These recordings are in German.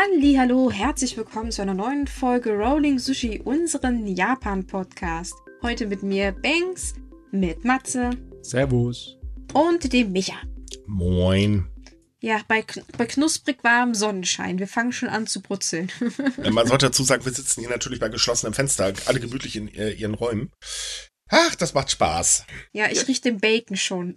Hallo, herzlich willkommen zu einer neuen Folge Rolling Sushi, unseren Japan-Podcast. Heute mit mir Banks, mit Matze Servus. und dem Micha. Moin. Ja, bei, bei knusprig warmem Sonnenschein. Wir fangen schon an zu brutzeln. Äh, Man sollte dazu sagen, wir sitzen hier natürlich bei geschlossenem Fenster, alle gemütlich in äh, ihren Räumen. Ach, das macht Spaß. ja, ich rieche den Bacon schon.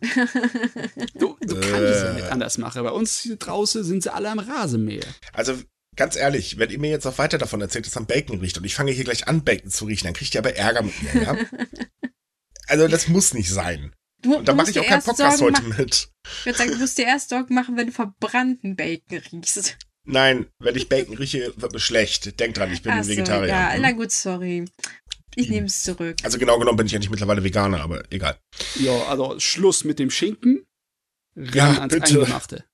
Du, du kannst es ja nicht anders machen. Bei uns hier draußen sind sie alle am Rasenmäher. Also, ganz ehrlich, wenn ihr mir jetzt noch weiter davon erzählt, dass am Bacon riecht und ich fange hier gleich an, Bacon zu riechen, dann kriegt ihr aber Ärger mit mir, ja? Also, das muss nicht sein. Du, Und da mache ich dir auch keinen erst Podcast Sorgen heute mit. Ich würde sagen, du musst dir erst Sorgen machen, wenn du verbrannten Bacon riechst. Nein, wenn ich Bacon rieche, wird mir schlecht. Denkt dran, ich bin Ach so, Vegetarier. Ja, Hm? na gut, sorry. Ich nehme es zurück. Also genau genommen bin ich ja nicht mittlerweile Veganer, aber egal. Ja, also Schluss mit dem Schinken. Ran Ja, ans bitte. Eingemachte.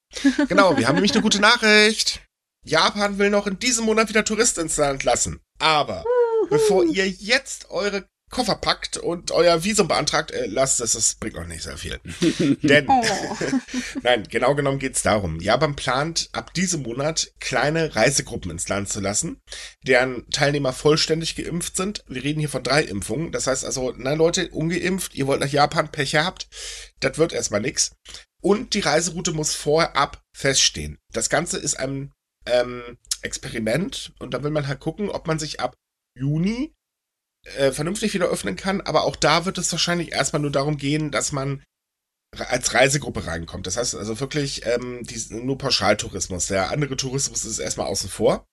Genau, wir haben nämlich eine gute Nachricht. Japan will noch in diesem Monat wieder Touristen ins Land lassen. Aber bevor ihr jetzt eure Koffer packt und euer Visum beantragt, äh, lasst es, das bringt noch nicht sehr viel. Denn, Oh. nein, genau genommen geht's darum. Japan plant ab diesem Monat kleine Reisegruppen ins Land zu lassen, deren Teilnehmer vollständig geimpft sind. Wir reden hier von drei Impfungen. Das heißt also, na Leute, ungeimpft, ihr wollt nach Japan, Pech habt, das wird erstmal nix. Und die Reiseroute muss vorab feststehen. Das Ganze ist ein ähm, Experiment und da will man halt gucken, ob man sich ab Juni äh, vernünftig wieder öffnen kann. Aber auch da wird es wahrscheinlich erstmal nur darum gehen, dass man als Reisegruppe reinkommt. Das heißt also wirklich ähm, dies, nur Pauschaltourismus. Der andere Tourismus ist erstmal außen vor.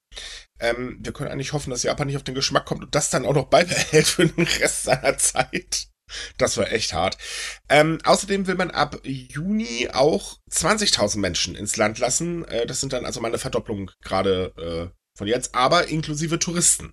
Ähm, wir können eigentlich hoffen, dass Japan nicht auf den Geschmack kommt und das dann auch noch beibehält für den Rest seiner Zeit. Das war echt hart. Ähm, außerdem will man ab Juni auch 20.000 Menschen ins Land lassen. Äh, das sind dann also mal eine Verdopplung gerade äh, von jetzt, aber inklusive Touristen.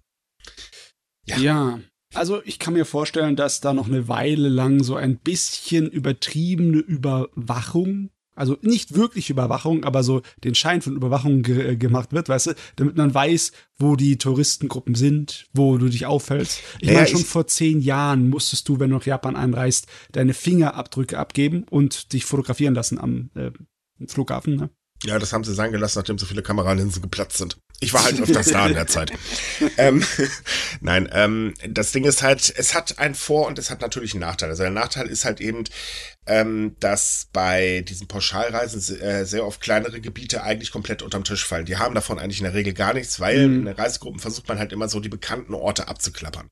Ja. Ja. Also ich kann mir vorstellen, dass da noch eine Weile lang so ein bisschen übertriebene Überwachung, also nicht wirklich Überwachung, aber so den Schein von Überwachung ge gemacht wird, weißt du, damit man weiß, wo die Touristengruppen sind, wo du dich aufhältst. Ich Naja, meine, schon ich- vor zehn Jahren musstest du, wenn du nach Japan einreist, deine Fingerabdrücke abgeben und dich fotografieren lassen am äh, Flughafen. Ne? Ja, das haben sie sein gelassen, nachdem so viele Kameralinsen geplatzt sind. Ich war halt öfters da in der Zeit. ähm, nein, ähm, das Ding ist halt, es hat einen Vor- und es hat natürlich einen Nachteil. Also der Nachteil ist halt eben, ähm, dass bei diesen Pauschalreisen se- äh, sehr oft kleinere Gebiete eigentlich komplett unterm Tisch fallen. Die haben davon eigentlich in der Regel gar nichts, weil Mhm. in den Reisegruppen versucht man halt immer so die bekannten Orte abzuklappern.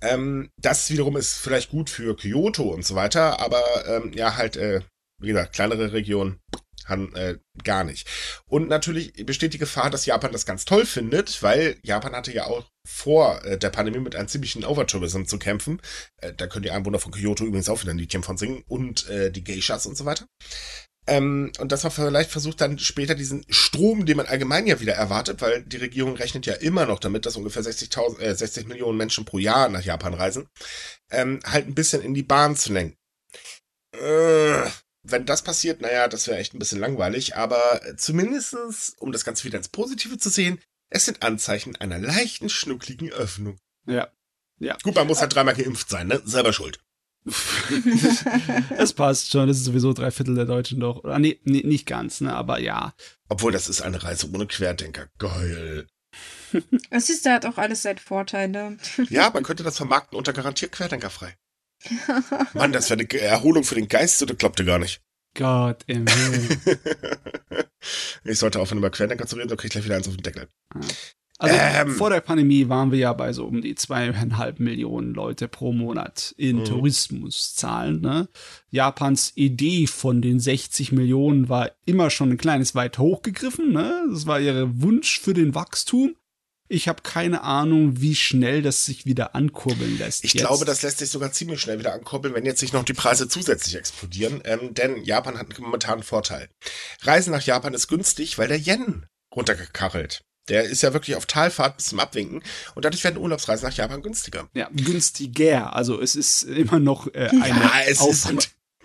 Ähm, das wiederum ist vielleicht gut für Kyoto und so weiter, aber ähm, ja, halt, äh, wie gesagt, kleinere Regionen haben äh, gar nicht. Und natürlich besteht die Gefahr, dass Japan das ganz toll findet, weil Japan hatte ja auch vor äh, der Pandemie mit einem ziemlichen Overtourism zu kämpfen. Äh, da können die Einwohner von Kyoto übrigens auch wieder ein Liedchen von singen und äh, die Geishas und so weiter. Ähm, und dass man vielleicht versucht, dann später diesen Strom, den man allgemein ja wieder erwartet, weil die Regierung rechnet ja immer noch damit, dass ungefähr 60.000, äh, 60 Millionen Menschen pro Jahr nach Japan reisen, ähm, halt ein bisschen in die Bahn zu lenken. Äh, wenn das passiert, naja, das wäre echt ein bisschen langweilig, aber zumindestens, um das Ganze wieder ins Positive zu sehen, es sind Anzeichen einer leichten, schnuckligen Öffnung. Ja. Ja. Gut, man muss halt dreimal geimpft sein, ne? Selber schuld. Es passt schon, das ist sowieso drei Viertel der Deutschen doch. Oder nee, nee, nicht ganz, ne, aber ja. Obwohl, das ist eine Reise ohne Querdenker. Geil. Es ist, da hat auch alles seine Vorteile. Ja, man könnte das vermarkten unter garantiert querdenkerfrei. Mann, das wäre eine Erholung für den Geist, das klappte gar nicht. Gott im Himmel. ich sollte aufhören, über Querdenker zu reden, dann krieg ich gleich wieder eins auf den Deckel. Also Ähm. vor der Pandemie waren wir ja bei so um die zweieinhalb Millionen Leute pro Monat in Mhm. Tourismuszahlen. Ne? Japans Idee von den 60 Millionen war immer schon ein kleines weit hochgegriffen. Ne? Das war ihr Wunsch für den Wachstum. Ich habe keine Ahnung, wie schnell das sich wieder ankurbeln lässt. Ich jetzt. glaube, das lässt sich sogar ziemlich schnell wieder ankoppeln, wenn jetzt nicht noch die Preise zusätzlich explodieren, ähm, denn Japan hat momentan einen Vorteil. Reisen nach Japan ist günstig, weil der Yen runtergekachelt. Der ist ja wirklich auf Talfahrt bis zum Abwinken und dadurch werden Urlaubsreisen nach Japan günstiger. Ja, günstiger. Also es ist immer noch äh, eine Ja, ist.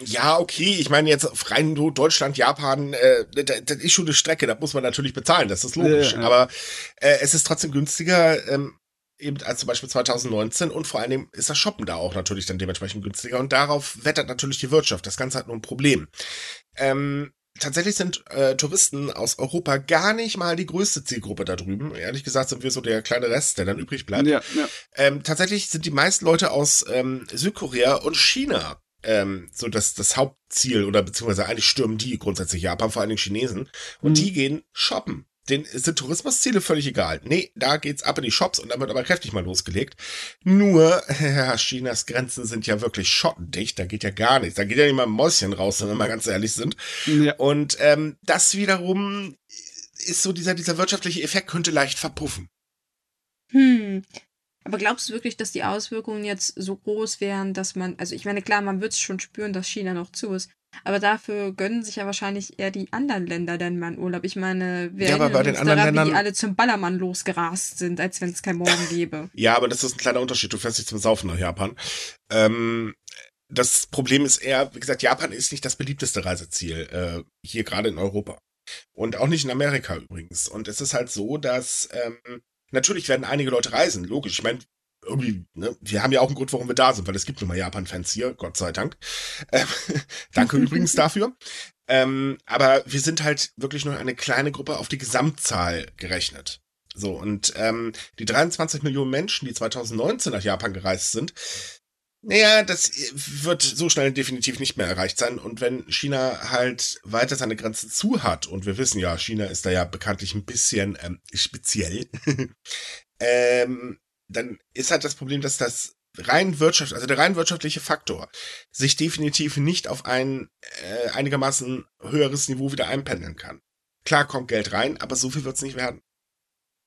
Ja, okay, ich meine jetzt rein Deutschland, Japan, äh, das, das ist schon eine Strecke, da muss man natürlich bezahlen, das ist logisch. Ja, ja. Aber äh, es ist trotzdem günstiger, ähm, eben als zum Beispiel 2019 und vor allem ist das Shoppen da auch natürlich dann dementsprechend günstiger und darauf wettert natürlich die Wirtschaft. Das Ganze hat nur ein Problem. Ähm, tatsächlich sind äh, Touristen aus Europa gar nicht mal die größte Zielgruppe da drüben. Ehrlich gesagt sind wir so der kleine Rest, der dann übrig bleibt. Ja, ja. Ähm, tatsächlich sind die meisten Leute aus ähm, Südkorea und China ähm, so das, das Hauptziel oder beziehungsweise eigentlich stürmen die grundsätzlich Japan, vor allen Dingen Chinesen. Und Mhm. die gehen shoppen. Den sind Tourismusziele völlig egal. Nee, da geht's ab in die Shops und dann wird aber kräftig mal losgelegt. Nur, ja, Chinas Grenzen sind ja wirklich schottendicht, da geht ja gar nichts. Da geht ja nicht mal ein Mäuschen raus, wenn wir mal ganz ehrlich sind. ja. Und ähm, das wiederum ist so dieser, dieser wirtschaftliche Effekt könnte leicht verpuffen. Hm. Aber glaubst du wirklich, dass die Auswirkungen jetzt so groß wären, dass man, also ich meine, klar, man wird es schon spüren, dass China noch zu ist, aber dafür gönnen sich ja wahrscheinlich eher die anderen Länder denn mal einen Urlaub. Ich meine, wir Ja, aber bei den anderen daran, wie die Ländern- alle zum Ballermann losgerast sind, als wenn es kein Morgen gäbe. Ja, aber das ist ein kleiner Unterschied. Du fährst nicht zum Saufen nach Japan. Ähm, das Problem ist eher, wie gesagt, Japan ist nicht das beliebteste Reiseziel äh, hier gerade in Europa. Und auch nicht in Amerika übrigens. Und es ist halt so, dass ähm, natürlich werden einige Leute reisen, logisch. Ich meine, irgendwie, ne, wir haben ja auch einen Grund, warum wir da sind, weil es gibt nun mal Japan-Fans hier, Gott sei Dank. Ähm, danke übrigens dafür. Ähm, aber wir sind halt wirklich nur eine kleine Gruppe auf die Gesamtzahl gerechnet. So, und ähm, die 23 Millionen Menschen, die 2019 nach Japan gereist sind, naja, das wird so schnell definitiv nicht mehr erreicht sein. Und wenn China halt weiter seine Grenzen zu hat, und wir wissen ja, China ist da ja bekanntlich ein bisschen ähm, speziell, ähm, dann ist halt das Problem, dass das rein wirtschaft, also der rein wirtschaftliche Faktor, sich definitiv nicht auf ein äh, einigermaßen höheres Niveau wieder einpendeln kann. Klar kommt Geld rein, aber so viel wird's nicht werden.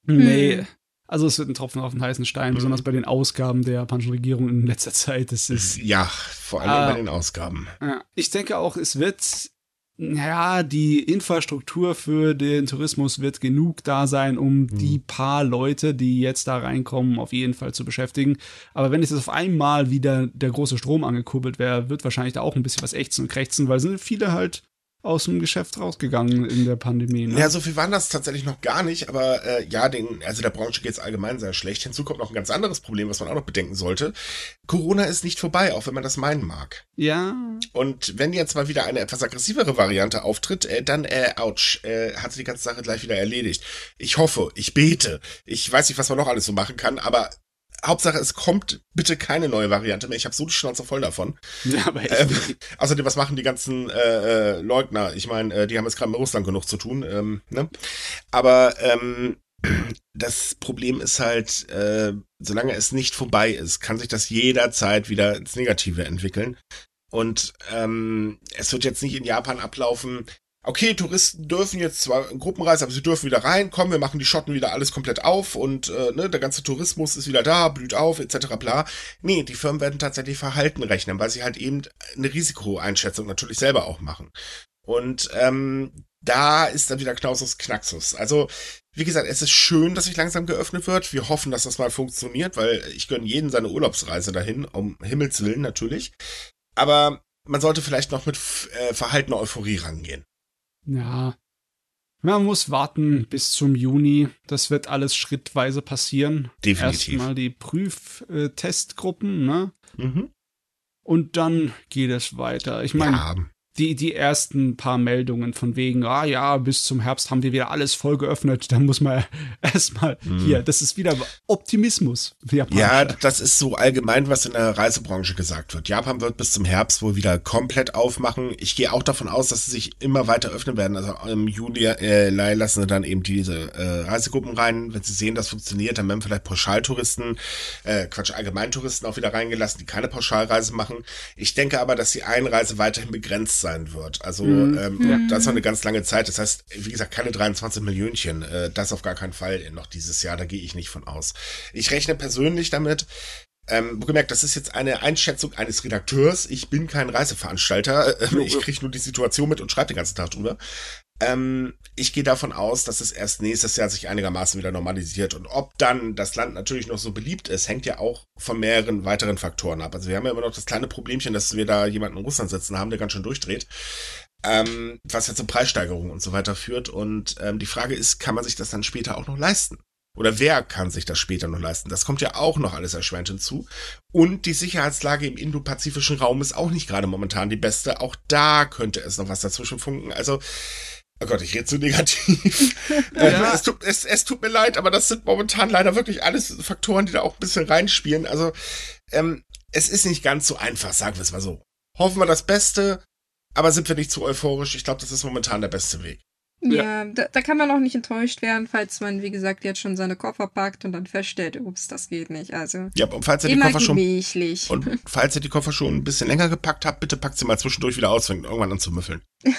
Nee. Also es wird ein Tropfen auf den heißen Stein, Mhm. besonders bei den Ausgaben der japanischen Regierung in letzter Zeit. Das ist, Ja, vor allem Ah. bei den Ausgaben. ja. Ich denke auch, es wird, ja, die Infrastruktur für den Tourismus wird genug da sein, um die paar Leute, die jetzt da reinkommen, auf jeden Fall zu beschäftigen. Aber wenn jetzt auf einmal wieder der große Strom angekurbelt wäre, wird wahrscheinlich da auch ein bisschen was ächzen und krächzen, weil sind viele halt aus dem Geschäft rausgegangen in der Pandemie. Ne? Ja, so viel waren das tatsächlich noch gar nicht, aber äh, ja, den, also der Branche geht's allgemein sehr schlecht. Hinzu kommt noch ein ganz anderes Problem, was man auch noch bedenken sollte. Corona ist nicht vorbei, auch wenn man das meinen mag. ja. Und wenn jetzt mal wieder eine etwas aggressivere Variante auftritt, äh, dann, äh, ouch, äh, hat sich die ganze Sache gleich wieder erledigt. Ich hoffe, ich bete. Ich weiß nicht, was man noch alles so machen kann, aber Hauptsache, es kommt bitte keine neue Variante mehr. Ich habe so die Schnauze voll davon. ja, aber. Ähm, außerdem, was machen die ganzen äh, äh, Leugner? Ich meine, äh, die haben jetzt gerade mit Russland genug zu tun. Ähm, ne? Aber ähm, das Problem ist halt, äh, solange es nicht vorbei ist, kann sich das jederzeit wieder ins Negative entwickeln. Und ähm, es wird jetzt nicht in Japan ablaufen. Okay, Touristen dürfen jetzt zwar Gruppenreise, aber sie dürfen wieder rein. Komm, wir machen die Schotten wieder alles komplett auf und äh, ne, der ganze Tourismus ist wieder da, blüht auf, etc. bla. Nee, die Firmen werden tatsächlich Verhalten rechnen, weil sie halt eben eine Risikoeinschätzung natürlich selber auch machen. Und ähm, da ist dann wieder Knausus Knaxus. Also, wie gesagt, es ist schön, dass sich langsam geöffnet wird. Wir hoffen, dass das mal funktioniert, weil ich gönne jeden seine Urlaubsreise dahin, um Himmels Willen natürlich. Aber man sollte vielleicht noch mit äh, verhaltener Euphorie rangehen. Ja. Man muss warten bis zum Juni. Das wird alles schrittweise passieren. Definitiv. Erstmal die Prüftestgruppen, ne? Mhm. Und dann geht es weiter. Ich meine, Ja, die, die ersten paar Meldungen von wegen, ah ja, bis zum Herbst haben wir wieder alles voll geöffnet. Da muss man erstmal Hm. hier, das ist wieder Optimismus. Ja, das ist so allgemein, was in der Reisebranche gesagt wird. Japan wird bis zum Herbst wohl wieder komplett aufmachen. Ich gehe auch davon aus, dass sie sich immer weiter öffnen werden. Also im Juli äh, lassen sie dann eben diese äh, Reisegruppen rein. Wenn sie sehen, das funktioniert, dann werden vielleicht Pauschaltouristen, äh, Quatsch, Allgemeintouristen auch wieder reingelassen, die keine Pauschalreise machen. Ich denke aber, dass die Einreise weiterhin begrenzt sein wird. Also Mhm. ähm, Ja. das noch eine ganz lange Zeit. Das heißt, wie gesagt, keine 23 Millionchen. Äh, das auf gar keinen Fall noch dieses Jahr. Da gehe ich nicht von aus. Ich rechne persönlich damit, ähm, gemerkt, das ist jetzt eine Einschätzung eines Redakteurs. Ich bin kein Reiseveranstalter. Ähm, ich kriege nur die Situation mit und schreibe den ganzen Tag drüber. Ähm, ich gehe davon aus, dass es erst nächstes Jahr sich einigermaßen wieder normalisiert. Und ob dann das Land natürlich noch so beliebt ist, hängt ja auch von mehreren weiteren Faktoren ab. Also wir haben ja immer noch das kleine Problemchen, dass wir da jemanden in Russland sitzen haben, der ganz schön durchdreht. Ähm, was ja zu Preissteigerungen und so weiter führt. Und ähm, die Frage ist, kann man sich das dann später auch noch leisten? Oder wer kann sich das später noch leisten? Das kommt ja auch noch alles erschwerend hinzu. Und die Sicherheitslage im indopazifischen Raum ist auch nicht gerade momentan die beste. Auch da könnte es noch was dazwischen funken. Also, oh Gott, ich rede zu negativ. ja. ähm, es, tut, es, es tut mir leid, aber das sind momentan leider wirklich alles Faktoren, die da auch ein bisschen reinspielen. Also, ähm, es ist nicht ganz so einfach, sagen wir es mal so. Hoffen wir das Beste, aber sind wir nicht zu euphorisch. Ich glaube, das ist momentan der beste Weg. Ja, da, da, kann man auch nicht enttäuscht werden, falls man, wie gesagt, jetzt schon seine Koffer packt und dann feststellt, ups, das geht nicht. Also ja, und falls ihr die Koffer schon und falls ihr die Koffer schon ein bisschen länger gepackt habt, bitte packt sie mal zwischendurch wieder aus, fängt irgendwann an zu müffeln.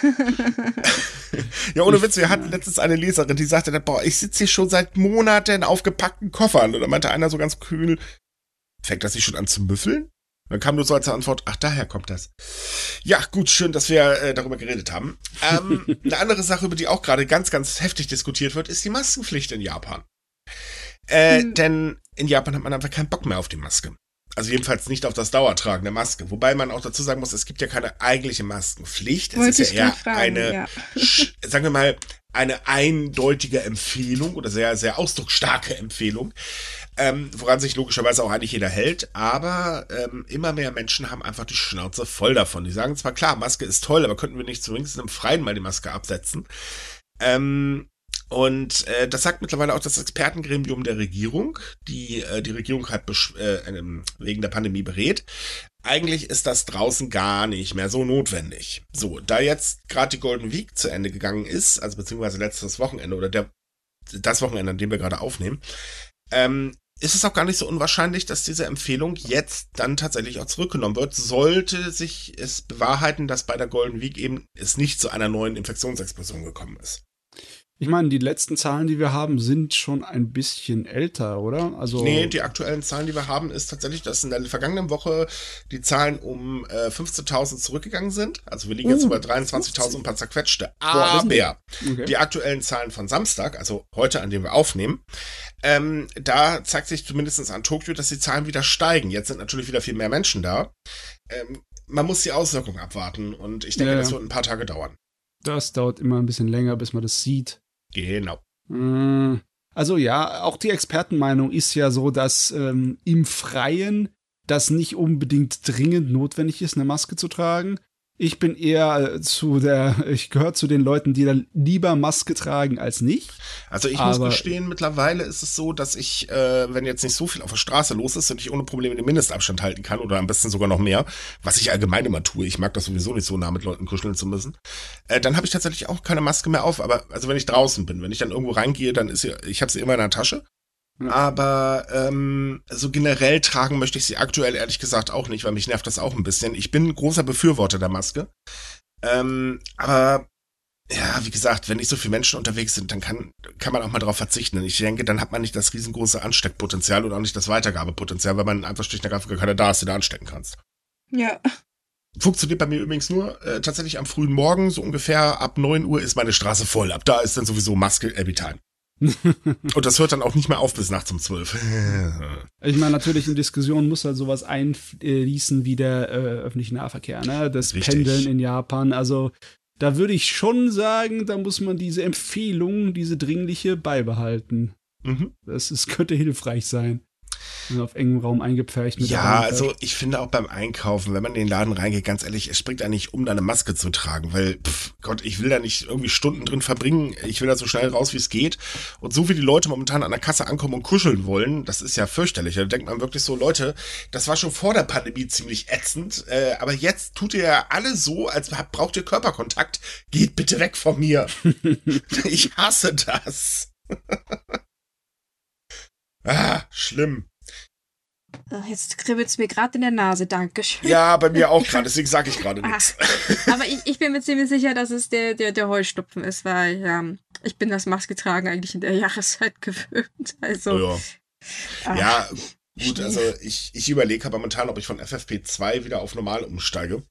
ja, ohne Witz, wir hatten letztens eine Leserin, die sagte, boah, ich sitze hier schon seit Monaten auf gepackten Koffern. Und da meinte einer so ganz kühl, fängt das nicht schon an zu müffeln? Dann kam nur so als Antwort, ach, daher kommt das. Ja, gut, schön, dass wir äh, darüber geredet haben. Ähm, eine andere Sache, über die auch gerade ganz, ganz heftig diskutiert wird, ist die Maskenpflicht in Japan. Äh, hm. Denn in Japan hat man einfach keinen Bock mehr auf die Maske. Also jedenfalls nicht auf das Dauertragen der Maske. Wobei man auch dazu sagen muss, es gibt ja keine eigentliche Maskenpflicht. Es Wollte ist ja eher fragen, eine, ja. sagen wir mal, eine eindeutige Empfehlung oder sehr, sehr ausdrucksstarke Empfehlung ähm, woran sich logischerweise auch eigentlich jeder hält, aber ähm, immer mehr Menschen haben einfach die Schnauze voll davon. Die sagen zwar, klar, Maske ist toll, aber könnten wir nicht zumindest im Freien mal die Maske absetzen? Ähm, und äh, das sagt mittlerweile auch das Expertengremium der Regierung, die äh, die Regierung halt äh, wegen der Pandemie berät. Eigentlich ist das draußen gar nicht mehr so notwendig. So, da jetzt gerade die Golden Week zu Ende gegangen ist, also beziehungsweise letztes Wochenende oder der das Wochenende, an dem wir gerade aufnehmen, ähm, ist es auch gar nicht so unwahrscheinlich, dass diese Empfehlung jetzt dann tatsächlich auch zurückgenommen wird. Sollte sich es bewahrheiten, dass bei der Golden Week eben es nicht zu einer neuen Infektionsexplosion gekommen ist. Ich meine, die letzten Zahlen, die wir haben, sind schon ein bisschen älter, oder? Also nee, die aktuellen Zahlen, die wir haben, ist tatsächlich, dass in der vergangenen Woche die Zahlen um äh, 15.000 zurückgegangen sind. Also wir liegen uh, jetzt über 23.000 ein paar zerquetschte. Aber okay. die aktuellen Zahlen von Samstag, also heute, an dem wir aufnehmen, ähm, da zeigt sich zumindest an Tokio, dass die Zahlen wieder steigen. Jetzt sind natürlich wieder viel mehr Menschen da. Ähm, man muss die Auswirkungen abwarten und ich denke, ja, ja. das wird ein paar Tage dauern. Das dauert immer ein bisschen länger, bis man das sieht. Genau. Mm. Also ja, auch die Expertenmeinung ist ja so, dass ähm, im Freien das nicht unbedingt dringend notwendig ist, eine Maske zu tragen. Ich bin eher zu der, ich gehöre zu den Leuten, die dann lieber Maske tragen als nicht. Also ich muss gestehen, mittlerweile ist es so, dass ich, äh, wenn jetzt nicht so viel auf der Straße los ist und ich ohne Probleme den Mindestabstand halten kann oder am besten sogar noch mehr, was ich allgemein immer tue, ich mag das sowieso nicht so nah mit Leuten kuscheln zu müssen, äh, dann habe ich tatsächlich auch keine Maske mehr auf. Aber also wenn ich draußen bin, wenn ich dann irgendwo reingehe, dann ist sie, ich habe sie immer in der Tasche. Aber ähm, so generell tragen möchte ich sie aktuell ehrlich gesagt auch nicht, weil mich nervt das auch ein bisschen. Ich bin großer Befürworter der Maske. Ähm, aber ja, wie gesagt, wenn nicht so viele Menschen unterwegs sind, dann kann, kann man auch mal darauf verzichten. Und ich denke, dann hat man nicht das riesengroße Ansteckpotenzial und auch nicht das Weitergabepotenzial, weil man einfach schlicht und ergreifend keiner da ist, die du anstecken kannst. Ja. Funktioniert bei mir übrigens nur äh, tatsächlich am frühen Morgen, so ungefähr ab 9 Uhr ist meine Straße voll. Ab da ist dann sowieso Maske every time. Und das hört dann auch nicht mehr auf bis nachts um zwölf. ich meine, natürlich in Diskussionen muss halt sowas einfließen wie der äh, öffentliche Nahverkehr, ne? Das Richtig. Pendeln in Japan. Also da würde ich schon sagen, da muss man diese Empfehlung, diese dringliche beibehalten. Mhm. Das ist, könnte hilfreich sein auf engem Raum eingepfercht. Mit ja, also ich finde auch beim Einkaufen, wenn man in den Laden reingeht, ganz ehrlich, es springt eigentlich um, da eine Maske zu tragen, weil, pff, Gott, ich will da nicht irgendwie Stunden drin verbringen. Ich will da so schnell raus, wie es geht. Und so wie die Leute momentan an der Kasse ankommen und kuscheln wollen, das ist ja fürchterlich. Da denkt man wirklich so, Leute, das war schon vor der Pandemie ziemlich ätzend, äh, aber jetzt tut ihr ja alle so, als braucht ihr Körperkontakt. Geht bitte weg von mir. ich hasse das. ah, schlimm. Jetzt kribbelt es mir gerade in der Nase, Dankeschön. Ja, bei mir auch gerade, deswegen sage ich gerade nichts. Aber ich, ich bin mir ziemlich sicher, dass es der, der, der Heustupfen ist, weil ja, ich bin das Maske tragen eigentlich in der Jahreszeit gewöhnt. Also. Ja, ach, ja gut, also ich, ich überlege momentan, ob ich von FFP2 wieder auf normal umsteige.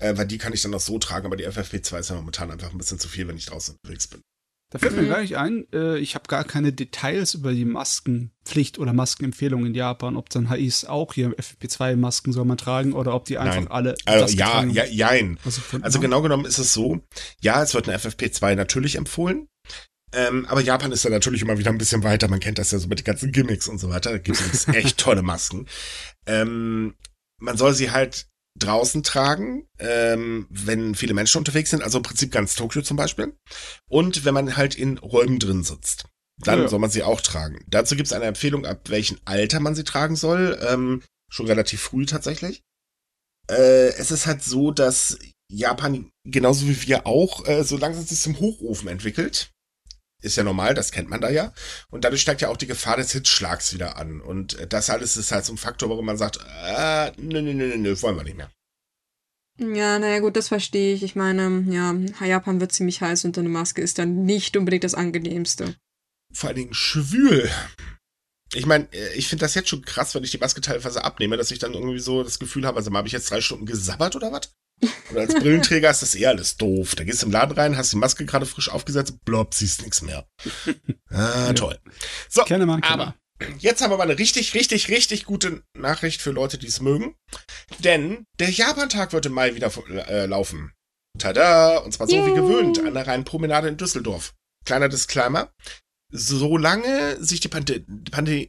Äh, weil die kann ich dann auch so tragen, aber die FFP2 ist ja momentan einfach ein bisschen zu viel, wenn ich draußen unterwegs bin. Da fällt mir mhm. gar nicht ein, äh, ich habe gar keine Details über die Maskenpflicht oder Maskenempfehlung in Japan, ob dann hieß auch hier FFP2-Masken soll man tragen oder ob die einfach Nein. alle. Also, ja, ja, jein. Also genau genommen ist es so, ja, es wird eine FFP2 natürlich empfohlen. Ähm, aber Japan ist da natürlich immer wieder ein bisschen weiter. Man kennt das ja so mit den ganzen Gimmicks und so weiter. Da gibt es echt tolle Masken. Ähm, man soll sie halt draußen tragen, ähm, wenn viele Menschen unterwegs sind, also im Prinzip ganz Tokio zum Beispiel. Und wenn man halt in Räumen drin sitzt. Dann ja. soll man sie auch tragen. Dazu gibt es eine Empfehlung, ab welchem Alter man sie tragen soll. Ähm, schon relativ früh tatsächlich. Äh, es ist halt so, dass Japan genauso wie wir auch äh, so langsam sich zum Hochofen entwickelt. Ist ja normal, das kennt man da ja. Und dadurch steigt ja auch die Gefahr des Hitzschlags wieder an. Und äh, das alles ist halt so ein Faktor, warum man sagt, äh, nö, nö, nö, nö, wollen wir nicht mehr. Ja, naja, gut, das verstehe ich. Ich meine, ja, Japan wird ziemlich heiß und eine Maske ist dann nicht unbedingt das angenehmste. Vor allen Dingen schwül. Ich meine, äh, ich finde das jetzt schon krass, wenn ich die Maske teilweise abnehme, dass ich dann irgendwie so das Gefühl habe, also habe ich jetzt drei Stunden gesabbert oder was? Und als Brillenträger ist das eher alles doof. Da gehst du im Laden rein, hast die Maske gerade frisch aufgesetzt, blob, siehst nichts mehr. Ah, toll. So, Keine mal, aber jetzt haben wir mal eine richtig, richtig, richtig gute Nachricht für Leute, die es mögen. Denn der Japan-Tag wird im Mai wieder äh, laufen. Tada! Und zwar so Yay. wie gewöhnt an der Rheinpromenade in Düsseldorf. Kleiner Disclaimer solange sich die Pande Pande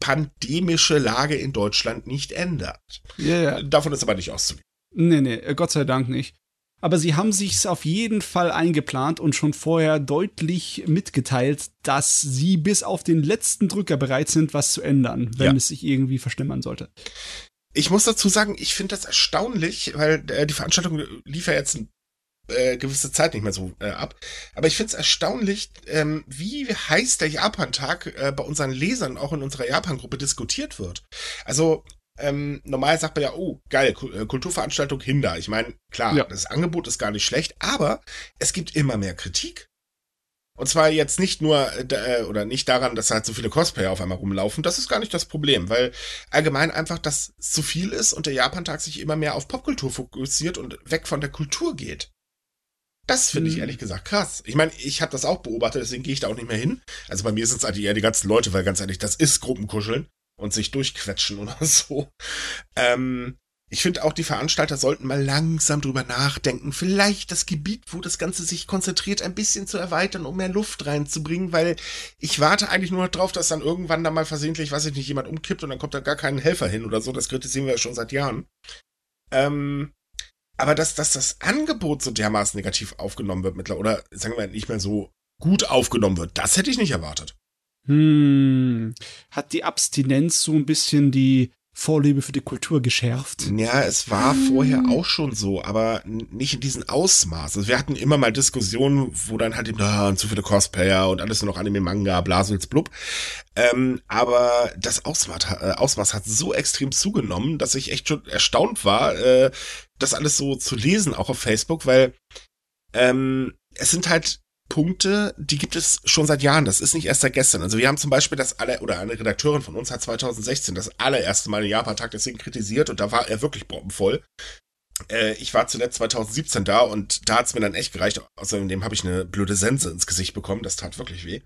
pandemische Lage in Deutschland nicht ändert. Ja, ja. Davon ist aber nicht auszugehen. Nee, nee, Gott sei Dank nicht. Aber sie haben sich's auf jeden Fall eingeplant und schon vorher deutlich mitgeteilt, dass sie bis auf den letzten Drücker bereit sind, was zu ändern, wenn ja. es sich irgendwie verstimmern sollte. Ich muss dazu sagen, ich finde das erstaunlich, weil äh, die Veranstaltung lief ja jetzt äh, gewisse Zeit nicht mehr so äh, ab. Aber ich finde es erstaunlich, ähm, wie heiß der Japan-Tag äh, bei unseren Lesern auch in unserer Japan-Gruppe diskutiert wird. Also ähm, normal sagt man ja, oh, geil, äh, Kulturveranstaltung Hinder. Ich meine, klar, ja. das Angebot ist gar nicht schlecht, aber es gibt immer mehr Kritik. Und zwar jetzt nicht nur äh, oder nicht daran, dass halt so viele Cosplayer auf einmal rumlaufen. Das ist gar nicht das Problem, weil allgemein einfach das zu viel ist und der Japan-Tag sich immer mehr auf Popkultur fokussiert und weg von der Kultur geht. Das finde ich mhm. ehrlich gesagt krass. Ich meine, ich habe das auch beobachtet, deswegen gehe ich da auch nicht mehr hin. Also bei mir sind es eigentlich eher die ganzen Leute, weil ganz ehrlich, das ist Gruppenkuscheln und sich durchquetschen oder so. Ähm, ich finde auch, die Veranstalter sollten mal langsam drüber nachdenken, vielleicht das Gebiet, wo das Ganze sich konzentriert, ein bisschen zu erweitern, um mehr Luft reinzubringen, weil ich warte eigentlich nur noch drauf, dass dann irgendwann da mal versehentlich, weiß ich nicht, jemand umkippt und dann kommt da gar kein Helfer hin oder so. Das kritisieren wir ja schon seit Jahren. Ähm, aber dass, dass das Angebot so dermaßen negativ aufgenommen wird mittlerweile, oder sagen wir nicht mehr so gut aufgenommen wird, das hätte ich nicht erwartet. Hm. Hat die Abstinenz so ein bisschen die Vorliebe für die Kultur geschärft. Ja, es war vorher auch schon so, aber nicht in diesem Ausmaß. Also wir hatten immer mal Diskussionen, wo dann halt eben, ah, zu viele Cosplayer und alles nur noch Anime, Manga, Blasels, blub. Ähm, aber das Ausmaß, äh, Ausmaß hat so extrem zugenommen, dass ich echt schon erstaunt war, äh, das alles so zu lesen, auch auf Facebook, weil ähm, es sind halt Punkte, die gibt es schon seit Jahren. Das ist nicht erst seit gestern. Also wir haben zum Beispiel das alle, oder eine Redakteurin von uns hat 2016 das allererste Mal den Japan-Tag deswegen kritisiert und da war er wirklich bombenvoll. Äh, ich war zuletzt 2017 da und da hat es mir dann echt gereicht. Außerdem habe ich eine blöde Sense ins Gesicht bekommen. Das tat wirklich weh.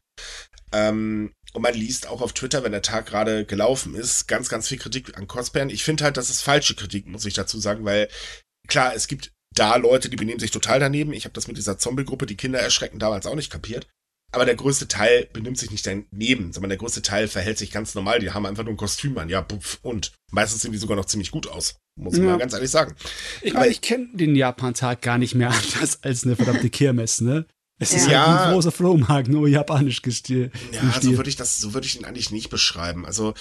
Ähm, und man liest auch auf Twitter, wenn der Tag gerade gelaufen ist, ganz, ganz viel Kritik an Cosplayern. Ich finde halt, das ist falsche Kritik, muss ich dazu sagen, weil klar, es gibt da Leute, die benehmen sich total daneben. Ich habe das mit dieser Zombie-Gruppe, die Kinder erschrecken, damals auch nicht kapiert. Aber der größte Teil benimmt sich nicht daneben, sondern der größte Teil verhält sich ganz normal. Die haben einfach nur ein Kostüm an, ja, puff, und meistens sehen die sogar noch ziemlich gut aus. Muss ich ja. mal ganz ehrlich sagen. Ich meine, ich kenne den Japan-Tag gar nicht mehr anders als eine verdammte Kirmes, ne? Es ist ja halt ein großer Flohmarkt, nur japanisch gestiert. Ja, so würde ich das, so würde ich ihn eigentlich nicht beschreiben. Also,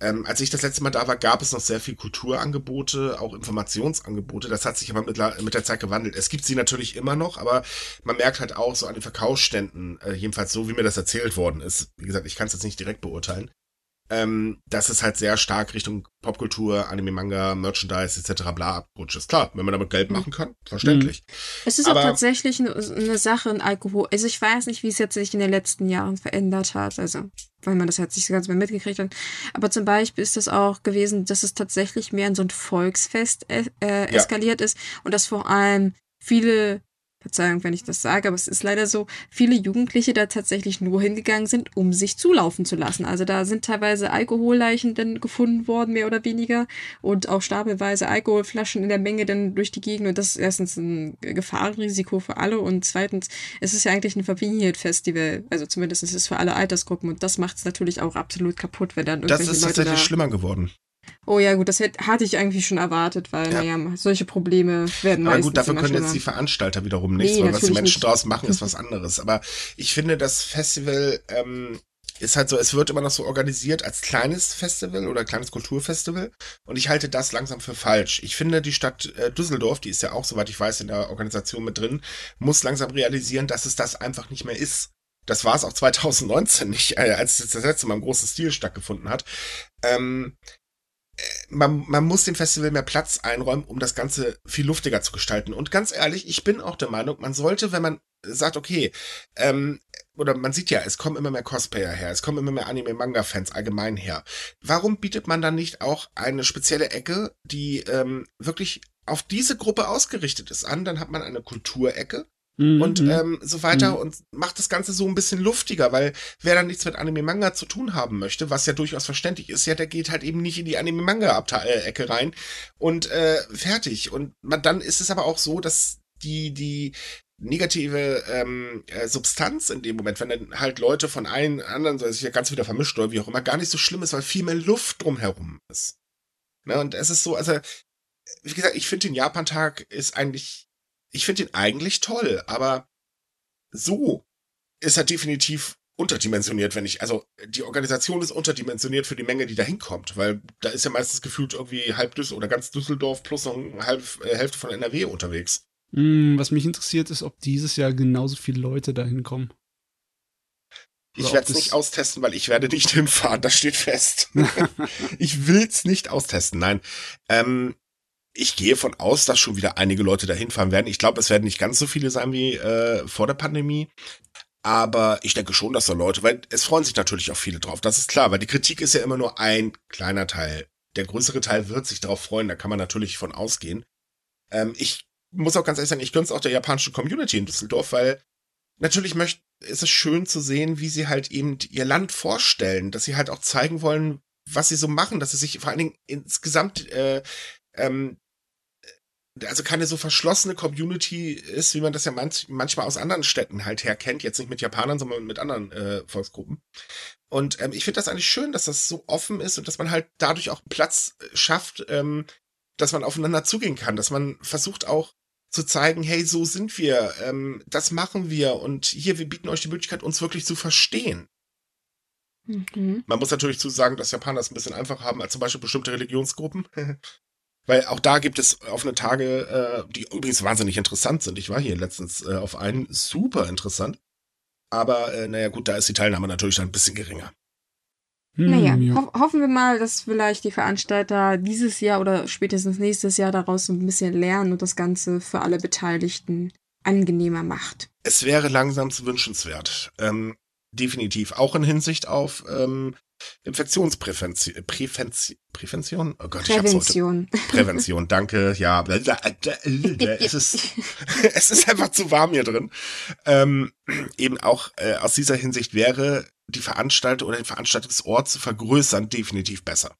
ähm, als ich das letzte Mal da war, gab es noch sehr viel Kulturangebote, auch Informationsangebote. Das hat sich aber mit, mit der Zeit gewandelt. Es gibt sie natürlich immer noch, aber man merkt halt auch so an den Verkaufsständen, äh, jedenfalls so, wie mir das erzählt worden ist. Wie gesagt, ich kann es jetzt nicht direkt beurteilen ähm, dass es halt sehr stark Richtung Popkultur, Anime, Manga, Merchandise etc. bla abrutscht. Ist klar, wenn man damit Geld machen kann, verständlich. Mhm. Es ist Aber, auch tatsächlich eine Sache in Alkohol. Also ich weiß nicht, wie es jetzt sich in den letzten Jahren verändert hat. Also, weil man das jetzt nicht so ganz mehr mitgekriegt hat. Aber zum Beispiel ist das auch gewesen, dass es tatsächlich mehr in so ein Volksfest äh eskaliert ja. ist und dass vor allem viele Verzeihung, wenn ich das sage, aber es ist leider so, viele Jugendliche da tatsächlich nur hingegangen sind, um sich zulaufen zu lassen. Also da sind teilweise Alkoholleichen dann gefunden worden, mehr oder weniger, und auch stapelweise Alkoholflaschen in der Menge dann durch die Gegend. Und das ist erstens ein Gefahrenrisiko für alle und zweitens, es ist ja eigentlich ein Familienfestival. Also zumindest ist es für alle Altersgruppen und das macht es natürlich auch absolut kaputt, wenn dann irgendwelche Das ist Leute tatsächlich da schlimmer geworden. Oh ja, gut, das hätte, hatte ich eigentlich schon erwartet, weil, Ja. naja, solche Probleme werden Aber gut, dafür können schlimmer. jetzt die Veranstalter wiederum nichts, Nee, weil was die Menschen nicht. draus machen, ist was anderes. Aber ich finde, das Festival ähm, ist halt so, es wird immer noch so organisiert als kleines Festival oder kleines Kulturfestival. Und ich halte das langsam für falsch. Ich finde, die Stadt äh, Düsseldorf, die ist ja auch, soweit ich weiß, in der Organisation mit drin, muss langsam realisieren, dass es das einfach nicht mehr ist. Das war es auch 2019 nicht, äh, als es das letzte Mal im großen Stil stattgefunden hat. Ähm, man, man muss dem Festival mehr Platz einräumen, um das Ganze viel luftiger zu gestalten. Und ganz ehrlich, ich bin auch der Meinung, man sollte, wenn man sagt, okay, ähm, oder man sieht ja, es kommen immer mehr Cosplayer her, es kommen immer mehr Anime-Manga-Fans allgemein her. Warum bietet man dann nicht auch eine spezielle Ecke, die ähm, wirklich auf diese Gruppe ausgerichtet ist an? Dann hat man eine Kulturecke, Mhm. und ähm, so weiter Mhm. und macht das Ganze so ein bisschen luftiger, weil wer dann nichts mit Anime-Manga zu tun haben möchte, was ja durchaus verständlich ist, ja, der geht halt eben nicht in die Anime-Manga-Ecke rein und äh, fertig. Und man, dann ist es aber auch so, dass die, die negative ähm, äh, Substanz in dem Moment, wenn dann halt Leute von allen anderen, so sich ja ganz wieder vermischt oder wie auch immer, gar nicht so schlimm ist, weil viel mehr Luft drumherum ist. Ne, und es ist so, also, wie gesagt, ich finde den Japan-Tag ist eigentlich ich finde ihn eigentlich toll, aber so ist er definitiv unterdimensioniert, wenn ich, also die Organisation ist unterdimensioniert für die Menge, die da hinkommt, weil da ist ja meistens gefühlt irgendwie halb Düsseldorf oder ganz Düsseldorf plus noch eine halbe äh, Hälfte von NRW unterwegs. Mm, Was mich interessiert, ist, ob dieses Jahr genauso viele Leute da hinkommen. Ich werde es nicht austesten, weil ich werde nicht hinfahren, das steht fest. ich will's nicht austesten, nein. Ähm, ich gehe von aus, dass schon wieder einige Leute da hinfahren werden. Ich glaube, es werden nicht ganz so viele sein wie äh, vor der Pandemie. Aber ich denke schon, dass da Leute, weil es freuen sich natürlich auch viele drauf. Das ist klar, weil die Kritik ist ja immer nur ein kleiner Teil. Der größere Teil wird sich darauf freuen, da kann man natürlich von ausgehen. Ähm, ich muss auch ganz ehrlich sagen, ich gönn's auch der japanischen Community in Düsseldorf, weil natürlich möcht, ist es schön zu sehen, wie sie halt eben ihr Land vorstellen, dass sie halt auch zeigen wollen, was sie so machen, dass sie sich vor allen Dingen insgesamt äh, ähm, also keine so verschlossene Community ist, wie man das ja manch, manchmal aus anderen Städten halt her kennt, jetzt nicht mit Japanern, sondern mit anderen äh, Volksgruppen. Und ähm, ich finde das eigentlich schön, dass das so offen ist und dass man halt dadurch auch Platz äh, schafft, ähm, dass man aufeinander zugehen kann, dass man versucht auch zu zeigen, hey, so sind wir, ähm, das machen wir und hier, wir bieten euch die Möglichkeit, uns wirklich zu verstehen. Mhm. Man muss natürlich zu sagen, dass Japaner es ein bisschen einfacher haben als zum Beispiel bestimmte Religionsgruppen. Weil auch da gibt es offene Tage, äh, die übrigens wahnsinnig interessant sind. Ich war hier letztens äh, auf einen, super interessant. Aber äh, naja gut, da ist die Teilnahme natürlich dann ein bisschen geringer. Hm, Naja, ja. ho hoffen wir mal, dass vielleicht die Veranstalter dieses Jahr oder spätestens nächstes Jahr daraus so ein bisschen lernen und das Ganze für alle Beteiligten angenehmer macht. Es wäre langsam wünschenswert. Ähm, definitiv. Auch in Hinsicht auf ähm, Infektionsprävention. Prävention, Prävention? Oh Gott, ich. Prävention. Prävention, danke. Ja, es ist, es ist einfach zu warm hier drin. Ähm, eben auch äh, aus dieser Hinsicht wäre die Veranstaltung oder den Veranstaltungsort zu vergrößern definitiv besser.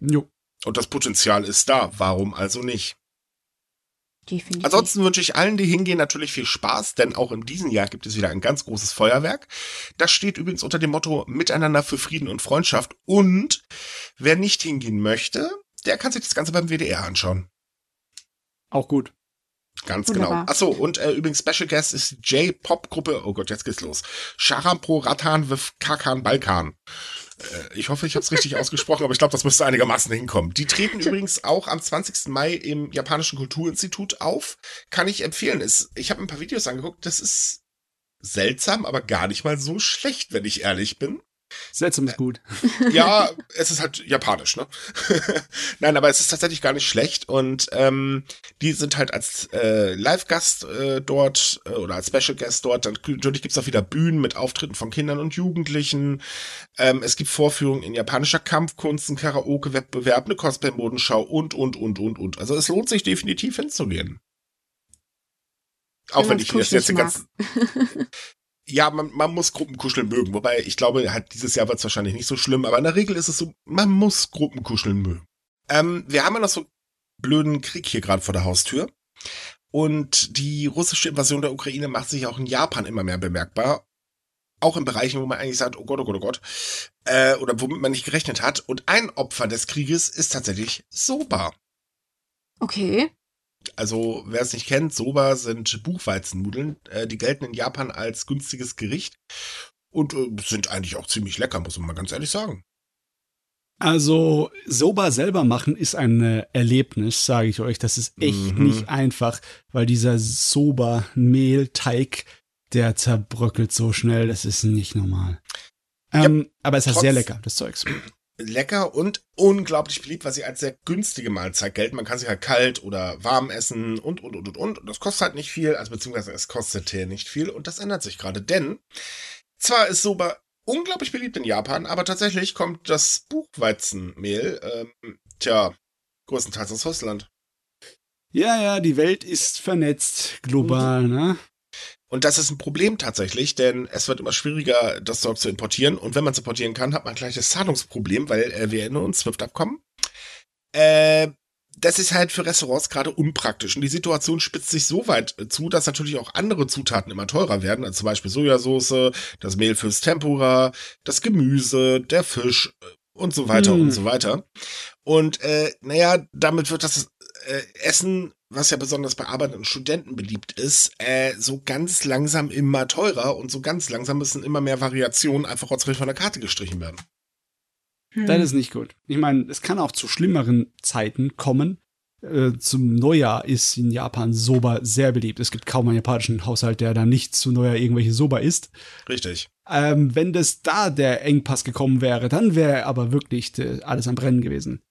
Jo. Und das Potenzial ist da. Warum also nicht? Definitiv. Ansonsten wünsche ich allen, die hingehen, natürlich viel Spaß, denn auch in diesem Jahr gibt es wieder ein ganz großes Feuerwerk. Das steht übrigens unter dem Motto Miteinander für Frieden und Freundschaft. Und wer nicht hingehen möchte, der kann sich das Ganze beim WDR anschauen. Auch gut. Ganz Wunderbar. genau. Achso, und äh, übrigens Special Guest ist J-Pop-Gruppe, oh Gott, jetzt geht's los. Sharampro Ratan Viv Kakan Balkan. Äh, ich hoffe, ich habe es richtig ausgesprochen, aber ich glaube, das müsste einigermaßen hinkommen. Die treten übrigens auch am 20. Mai im Japanischen Kulturinstitut auf. Kann ich empfehlen. Es, ich habe ein paar Videos angeguckt, das ist seltsam, aber gar nicht mal so schlecht, wenn ich ehrlich bin. Seltsam ist gut. Ja, es ist halt japanisch, ne? Nein, aber es ist tatsächlich gar nicht schlecht und ähm, die sind halt als äh, Live-Gast äh, dort äh, oder als Special Guest dort. Dann natürlich gibt's auch wieder Bühnen mit Auftritten von Kindern und Jugendlichen. Ähm, es gibt Vorführungen in japanischer Kampfkunst, ein Karaoke-Wettbewerb, eine Cosplay-Modenschau und, und, und, und, und. Also es lohnt sich definitiv hinzugehen. Auch wenn, wenn ich das jetzt ganz. Ja, man, man muss Gruppenkuscheln mögen. Wobei, ich glaube, halt dieses Jahr wird es wahrscheinlich nicht so schlimm, aber in der Regel ist es so, man muss Gruppenkuscheln mögen. Ähm, wir haben ja noch so blöden Krieg hier gerade vor der Haustür. Und die russische Invasion der Ukraine macht sich auch in Japan immer mehr bemerkbar. Auch in Bereichen, wo man eigentlich sagt, oh Gott, oh Gott, oh Gott. Äh, oder womit man nicht gerechnet hat. Und ein Opfer des Krieges ist tatsächlich Soba. Okay. Also, wer es nicht kennt, Soba sind Buchweizennudeln. Äh, die gelten in Japan als günstiges Gericht und äh, sind eigentlich auch ziemlich lecker, muss man mal ganz ehrlich sagen. Also, Soba selber machen ist ein äh, Erlebnis, sage ich euch. Das ist echt mhm. nicht einfach, weil dieser Soba-Mehlteig, der zerbröckelt so schnell, das ist nicht normal. Ähm, ja, aber es ist sehr lecker, das Zeugs lecker und unglaublich beliebt, weil sie als sehr günstige Mahlzeit gelten. Man kann sie halt kalt oder warm essen und, und, und, und, und. Das kostet halt nicht viel, also beziehungsweise es kostet hier nicht viel und das ändert sich gerade, denn zwar ist Soba unglaublich beliebt in Japan, aber tatsächlich kommt das Buchweizenmehl, ähm, tja, größtenteils aus Russland. Ja, ja, die Welt ist vernetzt global, ne? Und das ist ein Problem tatsächlich, denn es wird immer schwieriger, das Zeug zu importieren. Und wenn man es importieren kann, hat man gleich das Zahlungsproblem, weil äh, wir erinnern uns, SWIFT-Abkommen. Äh, das ist halt für Restaurants gerade unpraktisch. Und die Situation spitzt sich so weit zu, dass natürlich auch andere Zutaten immer teurer werden. Also zum Beispiel Sojasauce, das Mehl fürs Tempura, das Gemüse, der Fisch äh, und so weiter mm. und hm. so weiter. Und äh, naja, damit wird das äh, Essen was ja besonders bei arbeitenden Studenten beliebt ist, äh, so ganz langsam immer teurer und so ganz langsam müssen immer mehr Variationen einfach kurzfristig von der Karte gestrichen werden. Hm. Das ist nicht gut. Ich meine, es kann auch zu schlimmeren Zeiten kommen. Äh, zum Neujahr ist in Japan Soba sehr beliebt. Es gibt kaum einen japanischen Haushalt, der da nicht zu Neujahr irgendwelche Soba isst. Richtig. Ähm, wenn das da der Engpass gekommen wäre, dann wäre aber wirklich äh, alles am Brennen gewesen.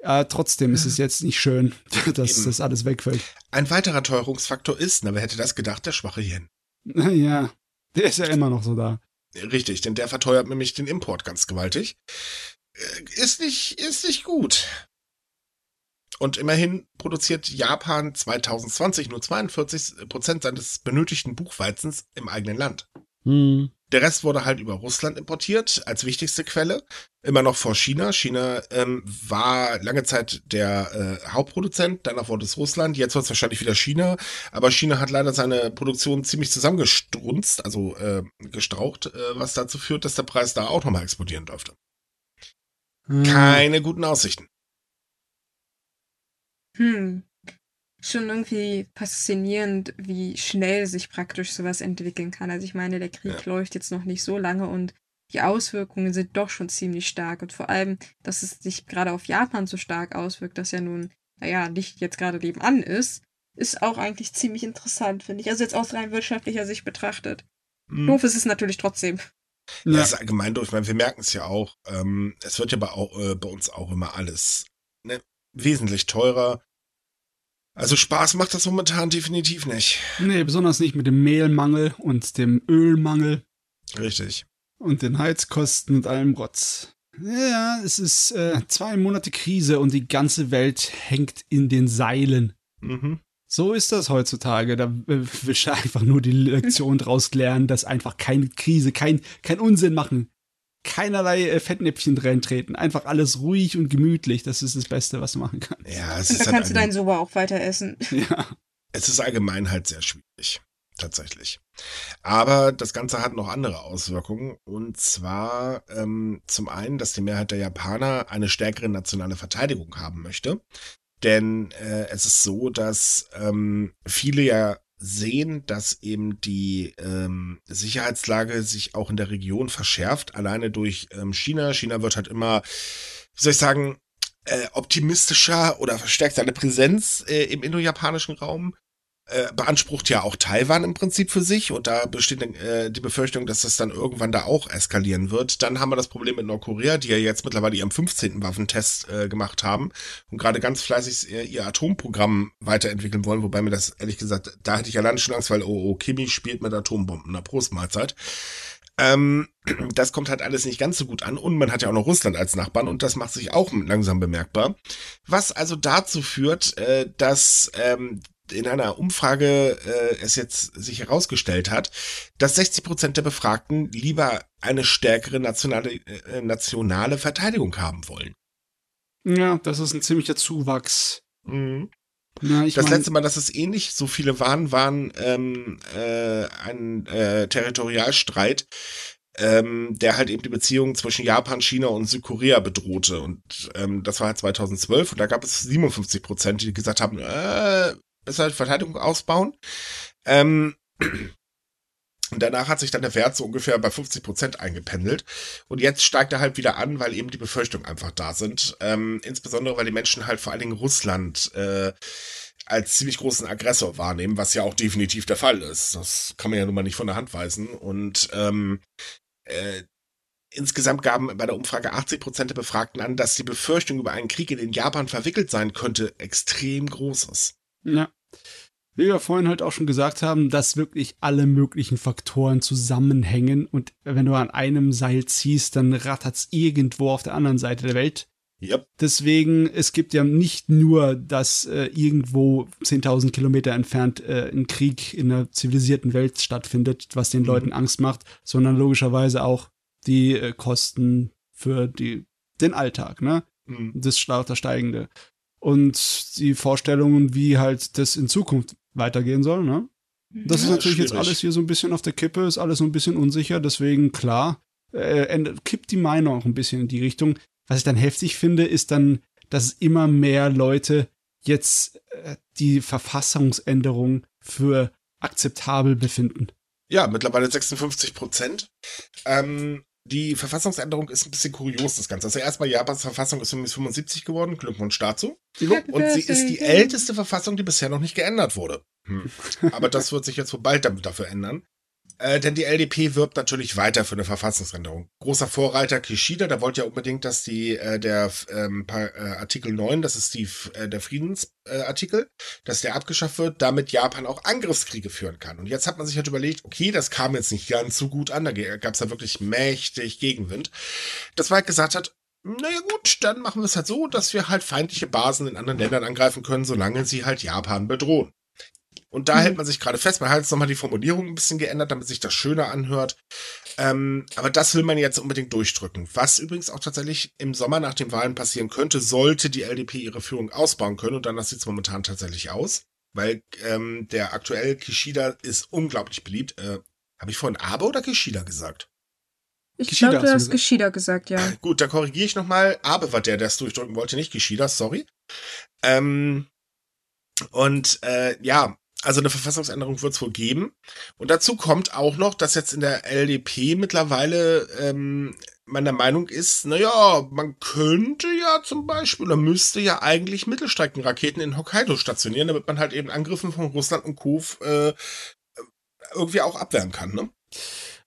Äh, trotzdem ist es jetzt nicht schön, dass Eben. das alles wegfällt. Ein weiterer Teuerungsfaktor ist, na, wer hätte das gedacht, der schwache Yen. Ja, der ist ja immer noch so da. Richtig, denn der verteuert nämlich den Import ganz gewaltig. Äh, ist nicht, ist nicht gut. Und immerhin produziert Japan 2020 nur 42 Prozent seines benötigten Buchweizens im eigenen Land. Hm. Der Rest wurde halt über Russland importiert als wichtigste Quelle. Immer noch vor China. China ähm, war lange Zeit der äh, Hauptproduzent, danach wurde es Russland, jetzt wird es wahrscheinlich wieder China. Aber China hat leider seine Produktion ziemlich zusammengestrunzt, also äh, gestraucht, äh, was dazu führt, dass der Preis da auch nochmal explodieren dürfte. Hm. Keine guten Aussichten. Hm schon irgendwie faszinierend, wie schnell sich praktisch sowas entwickeln kann. Also ich meine, der Krieg ja. läuft jetzt noch nicht so lange und die Auswirkungen sind doch schon ziemlich stark. Und vor allem, dass es sich gerade auf Japan so stark auswirkt, das ja nun, naja, nicht jetzt gerade nebenan ist, ist auch eigentlich ziemlich interessant, finde ich. Also jetzt aus rein wirtschaftlicher Sicht betrachtet. Mhm. Doof ist es natürlich trotzdem. Ja, das ist allgemein durch. Ich meine, wir merken es ja auch. Ähm, es wird ja bei, auch, äh, bei uns auch immer alles ne, wesentlich teurer. Also Spaß macht das momentan definitiv nicht. Nee, besonders nicht mit dem Mehlmangel und dem Ölmangel. Richtig. Und den Heizkosten und allem Rotz. Ja, es ist äh, zwei Monate Krise und die ganze Welt hängt in den Seilen. Mhm. So ist das heutzutage. Da äh, will ich einfach nur die Lektion draus lernen, dass einfach keine Krise, kein, kein Unsinn machen keinerlei äh, Fettnäpfchen reintreten. Einfach alles ruhig und gemütlich. Das ist das Beste, was du machen kannst. Ja, es und ist da halt kannst du deinen Soba auch weiter essen. Ja. Es ist allgemein halt sehr schwierig. Tatsächlich. Aber das Ganze hat noch andere Auswirkungen. Und zwar ähm, zum einen, dass die Mehrheit der Japaner eine stärkere nationale Verteidigung haben möchte. Denn äh, es ist so, dass ähm, viele ja sehen, dass eben die ähm, Sicherheitslage sich auch in der Region verschärft, alleine durch ähm, China. China wird halt immer, wie soll ich sagen, äh, optimistischer oder verstärkt seine Präsenz äh, im indo-japanischen Raum äh, beansprucht ja auch Taiwan im Prinzip für sich und da besteht äh, die Befürchtung, dass das dann irgendwann da auch eskalieren wird. Dann haben wir das Problem mit Nordkorea, die ja jetzt mittlerweile ihren 15. Waffentest äh, gemacht haben und gerade ganz fleißig ihr, ihr Atomprogramm weiterentwickeln wollen, wobei mir das ehrlich gesagt, da hätte ich allein schon Angst, weil oh, oh Kimi spielt mit Atombomben, na Prost Mahlzeit. Ähm, das kommt halt alles nicht ganz so gut an und man hat ja auch noch Russland als Nachbarn und das macht sich auch langsam bemerkbar. Was also dazu führt, äh, dass ähm, in einer Umfrage äh, es jetzt sich herausgestellt hat, dass 60 Prozent der Befragten lieber eine stärkere nationale, äh, nationale Verteidigung haben wollen. Ja, das ist ein ziemlicher Zuwachs. Mhm. Ja, das mein, letzte Mal, dass es ähnlich so viele waren, waren ähm, äh, ein äh, Territorialstreit, ähm, der halt eben die Beziehungen zwischen Japan, China und Südkorea bedrohte. Und ähm, das war halt 2012 und da gab es 57 Prozent, die gesagt haben, äh, besser die Verteidigung ausbauen. Ähm, und danach hat sich dann der Wert so ungefähr bei 50 Prozent eingependelt. Und jetzt steigt er halt wieder an, weil eben die Befürchtungen einfach da sind. Ähm, insbesondere, weil die Menschen halt vor allen Dingen Russland äh, als ziemlich großen Aggressor wahrnehmen, was ja auch definitiv der Fall ist. Das kann man ja nun mal nicht von der Hand weisen. Und ähm, äh, insgesamt gaben bei der Umfrage 80 Prozent der Befragten an, dass die Befürchtung über einen Krieg in den Japan verwickelt sein könnte, extrem groß ist. Ja. Wie wir vorhin halt auch schon gesagt haben, dass wirklich alle möglichen Faktoren zusammenhängen und wenn du an einem Seil ziehst, dann rattert's irgendwo auf der anderen Seite der Welt. Yep. Deswegen, es gibt ja nicht nur, dass äh, irgendwo 10.000 Kilometer entfernt äh, ein Krieg in einer zivilisierten Welt stattfindet, was den mhm. Leuten Angst macht, sondern logischerweise auch die äh, Kosten für die, den Alltag, ne? Mhm. Das stark steigende und die Vorstellungen, wie halt das in Zukunft weitergehen soll, ne? Das ja, ist natürlich schwierig. jetzt alles hier so ein bisschen auf der Kippe, ist alles so ein bisschen unsicher, deswegen klar, äh, kippt die Meinung auch ein bisschen in die Richtung. Was ich dann heftig finde, ist dann, dass immer mehr Leute jetzt äh, die Verfassungsänderung für akzeptabel befinden. Ja, mittlerweile 56 Prozent. Ähm, die Verfassungsänderung ist ein bisschen kurios, das Ganze. Also erstmal Japans Verfassung ist 75 geworden, Glückwunsch dazu. Und sie ist die älteste Verfassung, die bisher noch nicht geändert wurde. Hm. Aber das wird sich jetzt wohl bald damit dafür ändern. Äh, denn die LDP wirbt natürlich weiter für eine Verfassungsänderung. Großer Vorreiter Kishida, der wollte ja unbedingt, dass die äh, der ähm, äh, Artikel 9, das ist die äh, der Friedensartikel, äh, dass der abgeschafft wird, damit Japan auch Angriffskriege führen kann. Und jetzt hat man sich halt überlegt, okay, das kam jetzt nicht ganz so gut an, da gab es ja wirklich mächtig Gegenwind. Das war halt gesagt hat, naja gut, dann machen wir es halt so, dass wir halt feindliche Basen in anderen Ländern angreifen können, solange sie halt Japan bedrohen. Und da mhm. hält man sich gerade fest. Man hat jetzt nochmal die Formulierung ein bisschen geändert, damit sich das schöner anhört. Ähm, aber das will man jetzt unbedingt durchdrücken. Was übrigens auch tatsächlich im Sommer nach den Wahlen passieren könnte, sollte die LDP ihre Führung ausbauen können. Und dann sieht es momentan tatsächlich aus. Weil ähm, der aktuell Kishida ist unglaublich beliebt. Äh, Habe ich vorhin Abe oder Kishida gesagt? Ich glaube, du hast Kishida gesagt, ja. Gut, dann korrigiere ich nochmal. Abe war der, der es durchdrücken wollte, nicht Kishida, sorry. Ähm, und äh, ja, also eine Verfassungsänderung wird es wohl geben. Und dazu kommt auch noch, dass jetzt in der LDP mittlerweile ähm, meiner Meinung ist, naja, man könnte ja zum Beispiel oder müsste ja eigentlich Mittelstreckenraketen in Hokkaido stationieren, damit man halt eben Angriffen von Russland und Co. Äh, irgendwie auch abwehren kann, ne?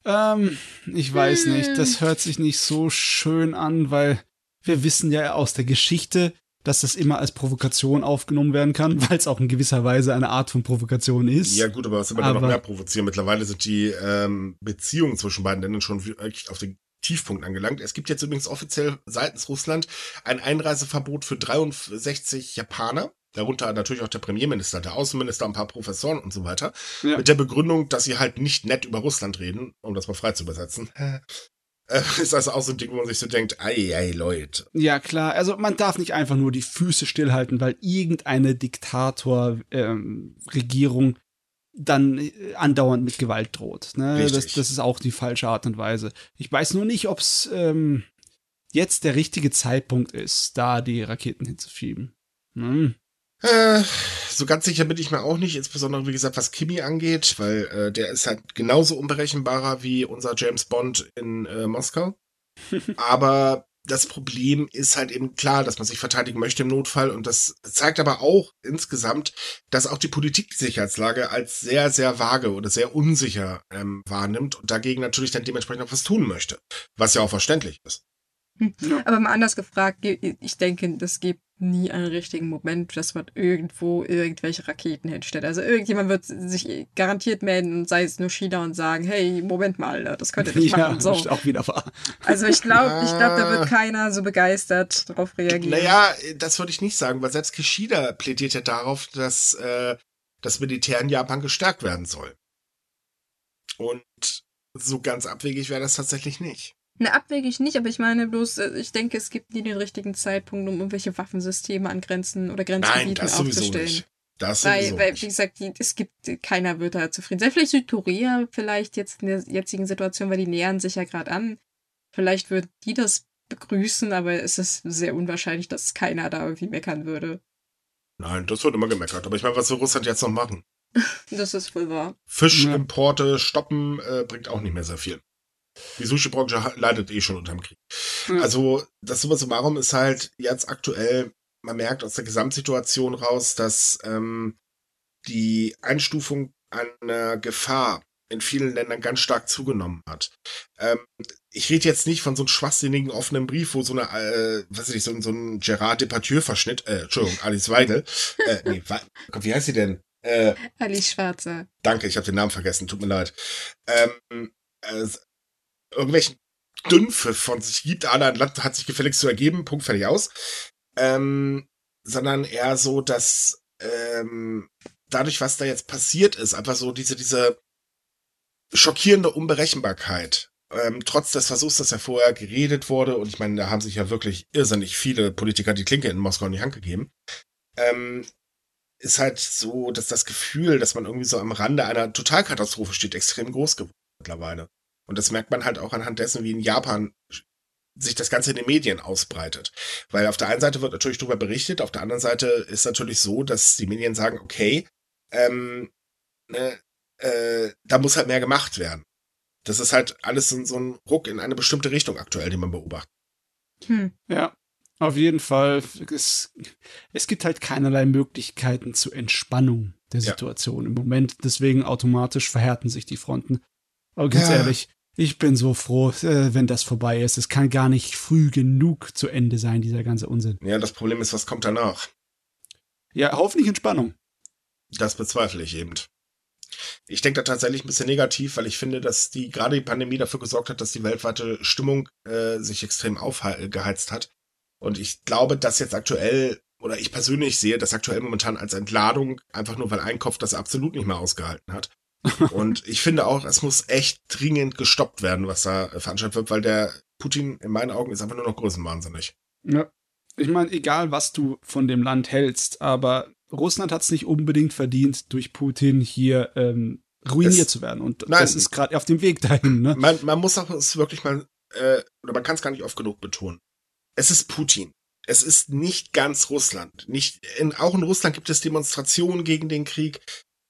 Ähm, ich weiß nicht. Das hört sich nicht so schön an, weil wir wissen ja aus der Geschichte, dass das immer als Provokation aufgenommen werden kann, weil es auch in gewisser Weise eine Art von Provokation ist. Ja gut, aber was will man aber, noch mehr provozieren? Mittlerweile sind die ähm, Beziehungen zwischen beiden Ländern schon wirklich auf den Tiefpunkt angelangt. Es gibt jetzt übrigens offiziell seitens Russland ein Einreiseverbot für 63 Japaner. Darunter natürlich auch der Premierminister, der Außenminister, ein paar Professoren und so weiter. Ja. Mit der Begründung, dass sie halt nicht nett über Russland reden, um das mal frei zu übersetzen. Ist also auch so ein Ding, wo man sich so denkt, ei, ei, Leute. Ja, klar. Also man darf nicht einfach nur die Füße stillhalten, weil irgendeine Diktator-Regierung ähm, dann äh, andauernd mit Gewalt droht. Ne? Das, das, ist auch die falsche Art und Weise. Ich weiß nur nicht, ob es ähm, jetzt der richtige Zeitpunkt ist, da die Raketen hinzuschieben. Hm. Äh, so ganz sicher bin ich mir auch nicht, insbesondere wie gesagt, was Kimi angeht, weil äh, der ist halt genauso unberechenbarer wie unser James Bond in äh, Moskau. aber das Problem ist halt eben klar, dass man sich verteidigen möchte im Notfall und das zeigt aber auch insgesamt, dass auch die Politik die Sicherheitslage als sehr, sehr vage oder sehr unsicher ähm, wahrnimmt und dagegen natürlich dann dementsprechend auch was tun möchte, was ja auch verständlich ist. Aber mal anders gefragt, ich denke, das gibt nie einen richtigen Moment, dass man irgendwo irgendwelche Raketen hinstellt. Also irgendjemand wird sich garantiert melden, sei es nur China und sagen, hey, Moment mal, das könnte nicht ja, machen. So. Ist auch wieder wahr. Also ich glaube, ich glaube, da wird keiner so begeistert darauf reagieren. Naja, das würde ich nicht sagen, weil selbst Kishida plädiert ja darauf, dass äh, das Militär in Japan gestärkt werden soll. Und so ganz abwegig wäre das tatsächlich nicht. Ne, abwegig nicht, aber ich meine bloß, äh, ich denke, es gibt nie den richtigen Zeitpunkt, um irgendwelche Waffensysteme an Grenzen oder Grenzgebieten Nein, das aufzustellen. sowieso nicht. Das Weil, sowieso weil, nicht. wie gesagt, die, es gibt, keiner wird da zufrieden sein. Vielleicht Südkorea, vielleicht jetzt in der jetzigen Situation, weil die nähern sich ja gerade an. Vielleicht würden die das begrüßen, aber es ist sehr unwahrscheinlich, dass keiner da irgendwie meckern würde. Nein, das wird immer gemeckert. Aber ich meine, was will Russland jetzt noch machen? Das ist wohl wahr. Fischimporte stoppen äh, bringt auch nicht mehr sehr viel. Die Sushi-Branche leidet eh schon unterm Krieg. Ja. Also, das summa summarum ist halt jetzt aktuell, man merkt aus der Gesamtsituation raus, dass ähm, die Einstufung einer Gefahr in vielen Ländern ganz stark zugenommen hat. Ähm, ich rede jetzt nicht von so einem schwachsinnigen offenen Brief, wo so eine, äh, weiß ich nicht, so, so ein Gerard Depardieu-Verschnitt, äh, Entschuldigung, Alice Weidel, äh, nee, wie heißt sie denn? Äh, Alice Schwarzer. Danke, ich habe den Namen vergessen, tut mir leid. Ähm, äh, irgendwelchen Dünnpfiff von sich gibt, ah, ein Land hat sich gefälligst zu ergeben, Punkt, fertig aus. Ähm, sondern eher so, dass ähm, dadurch, was da jetzt passiert ist, einfach so diese, diese schockierende Unberechenbarkeit. Ähm, trotz des Versuchs, dass ja vorher geredet wurde, und ich meine, da haben sich ja wirklich irrsinnig viele Politiker die Klinke in Moskau in die Hand gegeben, ähm, ist halt so, dass das Gefühl, dass man irgendwie so am Rande einer Totalkatastrophe steht, extrem groß geworden mittlerweile. Und das merkt man halt auch anhand dessen, wie in Japan sich das Ganze in den Medien ausbreitet. Weil auf der einen Seite wird natürlich darüber berichtet, auf der anderen Seite ist natürlich so, dass die Medien sagen, okay, ähm, ne, äh, da muss halt mehr gemacht werden. Das ist halt alles so, so ein Ruck in eine bestimmte Richtung aktuell, den man beobachtet. Hm. Ja, auf jeden Fall. Es, es gibt halt keinerlei Möglichkeiten zur Entspannung der Ja. Situation im Moment. Deswegen automatisch verhärten sich die Fronten. Aber ganz Ja. ehrlich, ich bin so froh, äh, wenn das vorbei ist. Es kann gar nicht früh genug zu Ende sein, dieser ganze Unsinn. Ja, das Problem ist, was kommt danach? Ja, hoffentlich Entspannung. Das bezweifle ich eben. Ich denke da tatsächlich ein bisschen negativ, weil ich finde, dass die gerade die Pandemie dafür gesorgt hat, dass die weltweite Stimmung äh, sich extrem aufgeheizt hat. Und ich glaube, dass jetzt aktuell, oder ich persönlich sehe das aktuell momentan als Entladung, einfach nur weil ein Kopf das absolut nicht mehr ausgehalten hat. Und ich finde auch, es muss echt dringend gestoppt werden, was da äh, veranstaltet wird, weil der Putin in meinen Augen ist einfach nur noch größenwahnsinnig. Ja. Ich meine, egal was du von dem Land hältst, aber Russland hat es nicht unbedingt verdient, durch Putin hier ähm, ruiniert Es- zu werden. Und Nein. das ist gerade auf dem Weg dahin, ne? Man, man muss auch es wirklich mal, äh, oder man kann es gar nicht oft genug betonen. Es ist Putin. Es ist nicht ganz Russland. Nicht, in, auch in Russland gibt es Demonstrationen gegen den Krieg.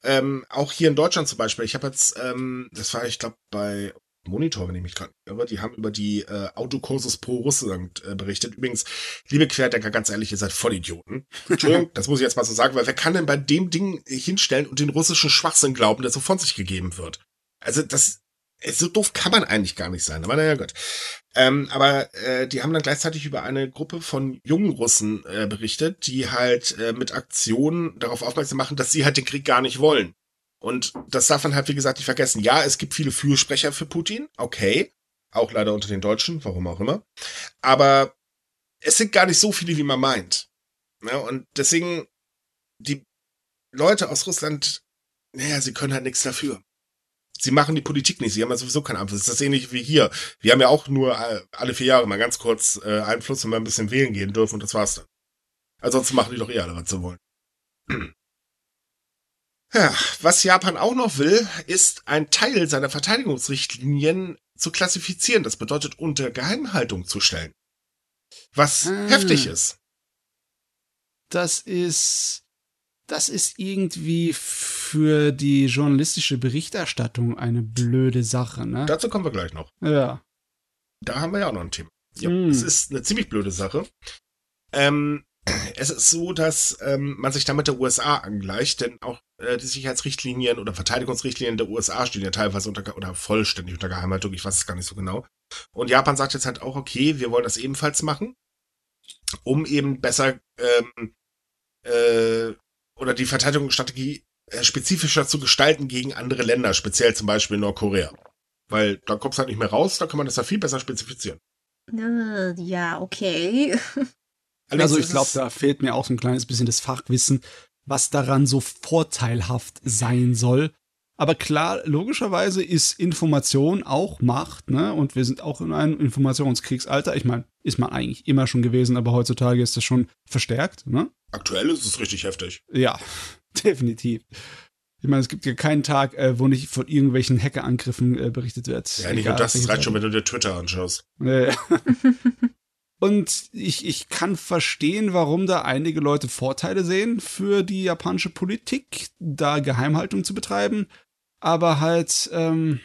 Ähm, auch hier in Deutschland zum Beispiel. Ich habe jetzt, ähm, das war, ich glaube, bei Monitor, wenn ich mich gerade irre, die haben über die äh, Autokursus pro Russland äh, berichtet. Übrigens, liebe Querdenker, ganz ehrlich, ihr seid Vollidioten. Entschuldigung, das muss ich jetzt mal so sagen, weil wer kann denn bei dem Ding hinstellen und den russischen Schwachsinn glauben, der so von sich gegeben wird? Also das, so doof kann man eigentlich gar nicht sein, aber naja, gut. Ähm, aber äh, die haben dann gleichzeitig über eine Gruppe von jungen Russen äh, berichtet, die halt äh, mit Aktionen darauf aufmerksam machen, dass sie halt den Krieg gar nicht wollen. Und das darf man halt, wie gesagt, nicht vergessen. Ja, es gibt viele Fürsprecher für Putin, okay. Auch leider unter den Deutschen, warum auch immer. Aber es sind gar nicht so viele, wie man meint. Ja, und deswegen, die Leute aus Russland, naja, sie können halt nichts dafür sie machen die Politik nicht, sie haben ja sowieso keinen Einfluss. Das ist ähnlich wie hier. Wir haben ja auch nur äh, alle vier Jahre mal ganz kurz äh, Einfluss, wenn wir ein bisschen wählen gehen dürfen und das war's dann. Ansonsten machen die doch eh alle, was sie wollen. Ja, was Japan auch noch will, ist ein Teil seiner Verteidigungsrichtlinien zu klassifizieren. Das bedeutet, unter Geheimhaltung zu stellen. Was Ah. heftig ist. das ist, das ist irgendwie für die journalistische Berichterstattung eine blöde Sache, ne? Dazu kommen wir gleich noch. ja. Da haben wir ja auch noch ein Thema. Ja, Hm. Es ist eine ziemlich blöde Sache. Ähm, es ist so, dass ähm, man sich damit der USA angleicht, denn auch äh, die Sicherheitsrichtlinien oder Verteidigungsrichtlinien der USA stehen ja teilweise unter oder vollständig unter Geheimhaltung, ich weiß es gar nicht so genau. Und Japan sagt jetzt halt auch, okay, wir wollen das ebenfalls machen, um eben besser ähm, äh, oder die Verteidigungsstrategie äh, spezifischer zu gestalten gegen andere Länder, speziell zum Beispiel Nordkorea. Weil da kommt es halt nicht mehr raus, da kann man das ja viel besser spezifizieren. Äh, Ja, okay. Also ist ich glaube, da fehlt mir auch so ein kleines bisschen das Fachwissen, was daran so vorteilhaft sein soll. Aber klar, logischerweise ist Information auch Macht, ne? Und wir sind auch in einem Informationskriegsalter. Ich meine, ist man eigentlich immer schon gewesen, aber heutzutage ist das schon verstärkt, ne? Aktuell ist es richtig heftig. Ja, definitiv. Ich meine, es gibt ja keinen Tag, äh, wo nicht von irgendwelchen Hackerangriffen äh, berichtet wird. Ja, nicht nur das, es reicht schon, wenn du dir Twitter anschaust. Äh, Und ich, ich kann verstehen, warum da einige Leute Vorteile sehen für die japanische Politik, da Geheimhaltung zu betreiben aber halt, ähm,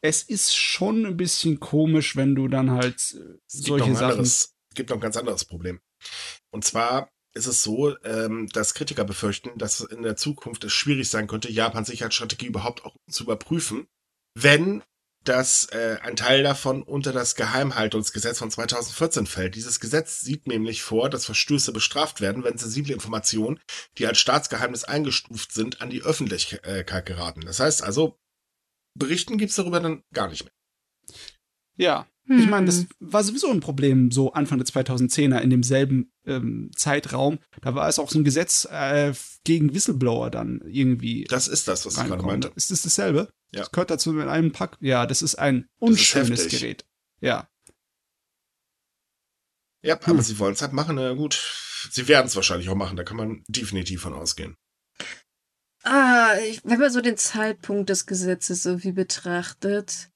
es ist schon ein bisschen komisch, wenn du dann halt äh, solche Sachen. Anderes, es gibt noch ein ganz anderes Problem. Und zwar ist es so, ähm, dass Kritiker befürchten, dass in der Zukunft es schwierig sein könnte, Japans Sicherheitsstrategie überhaupt auch zu überprüfen, wenn dass äh, ein Teil davon unter das Geheimhaltungsgesetz von 2014 fällt. Dieses Gesetz sieht nämlich vor, dass Verstöße bestraft werden, wenn sensible Informationen, die als Staatsgeheimnis eingestuft sind, an die Öffentlichkeit geraten. Das heißt also, Berichten gibt's darüber dann gar nicht mehr. Ja, hm. ich meine, das war sowieso ein Problem, so Anfang der 2010er in demselben ähm, Zeitraum. Da war es auch so ein Gesetz äh, gegen Whistleblower dann irgendwie. Das ist das, was ich gerade meinte. Ist das dasselbe? Ja. Das gehört dazu mit einem Pack. Ja, das ist ein unschönes ist Gerät. Ja. Ja, aber hm. sie wollen es halt machen, na gut. Sie werden es wahrscheinlich auch machen, da kann man definitiv von ausgehen. Ah, ich, wenn man so den Zeitpunkt des Gesetzes so wie betrachtet,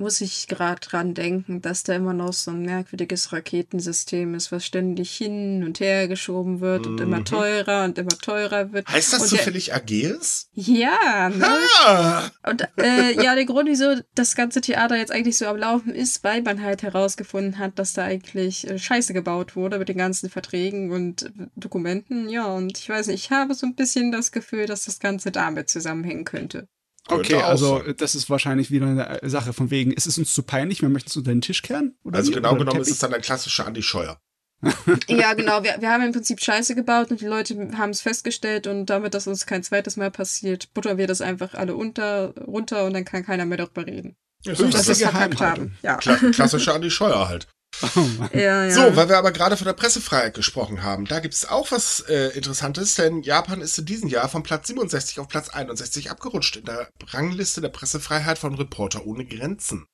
muss ich gerade dran denken, dass da immer noch so ein merkwürdiges Raketensystem ist, was ständig hin und her geschoben wird mhm. und immer mhm. teurer und immer teurer wird. Heißt das und zufällig Ageas? Ja, ne? Ah. Und äh, ja, der Grund, wieso das ganze Theater jetzt eigentlich so am Laufen ist, weil man halt herausgefunden hat, dass da eigentlich äh, Scheiße gebaut wurde mit den ganzen Verträgen und äh, Dokumenten. Ja, und ich weiß nicht, ich habe so ein bisschen das Gefühl, dass das Ganze damit zusammenhängen könnte. Okay, also sein. das ist wahrscheinlich wieder eine Sache von wegen, ist es uns zu peinlich, wir möchten es unter den Tisch kehren? also wie? genau oder genommen ist es dann ein klassischer Andi Scheuer. ja, genau. Wir, wir haben im Prinzip Scheiße gebaut und die Leute haben es festgestellt und damit, dass uns kein zweites Mal passiert, buttern wir das einfach alle unter, runter und dann kann keiner mehr darüber reden. Ja, so, das ist verkackt haben. Ja. Klassischer Andi Scheuer halt. Oh ja, ja. So, weil wir aber gerade von der Pressefreiheit gesprochen haben, da gibt es auch was äh, Interessantes, denn Japan ist in diesem Jahr von Platz 67 auf Platz 61 abgerutscht in der Rangliste der Pressefreiheit von Reporter ohne Grenzen.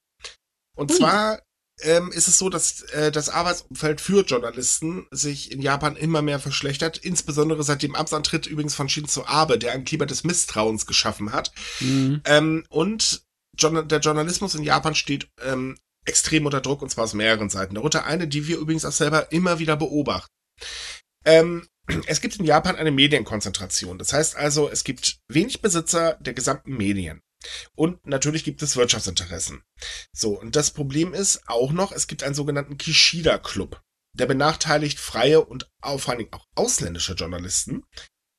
Und Ui. zwar ähm, ist es so, dass äh, das Arbeitsumfeld für Journalisten sich in Japan immer mehr verschlechtert, insbesondere seit dem Amtsantritt übrigens von Shinzo Abe, der ein Klima des Misstrauens geschaffen hat. Mhm. Ähm, und der Journalismus in Japan steht ähm, extrem unter Druck und zwar aus mehreren Seiten. Darunter eine, die wir übrigens auch selber immer wieder beobachten. Ähm, es gibt in Japan eine Medienkonzentration. Das heißt also, es gibt wenig Besitzer der gesamten Medien. Und natürlich gibt es Wirtschaftsinteressen. So, und das Problem ist auch noch, es gibt einen sogenannten Kishida-Club. Der benachteiligt freie und vor allen Dingen auch ausländische Journalisten.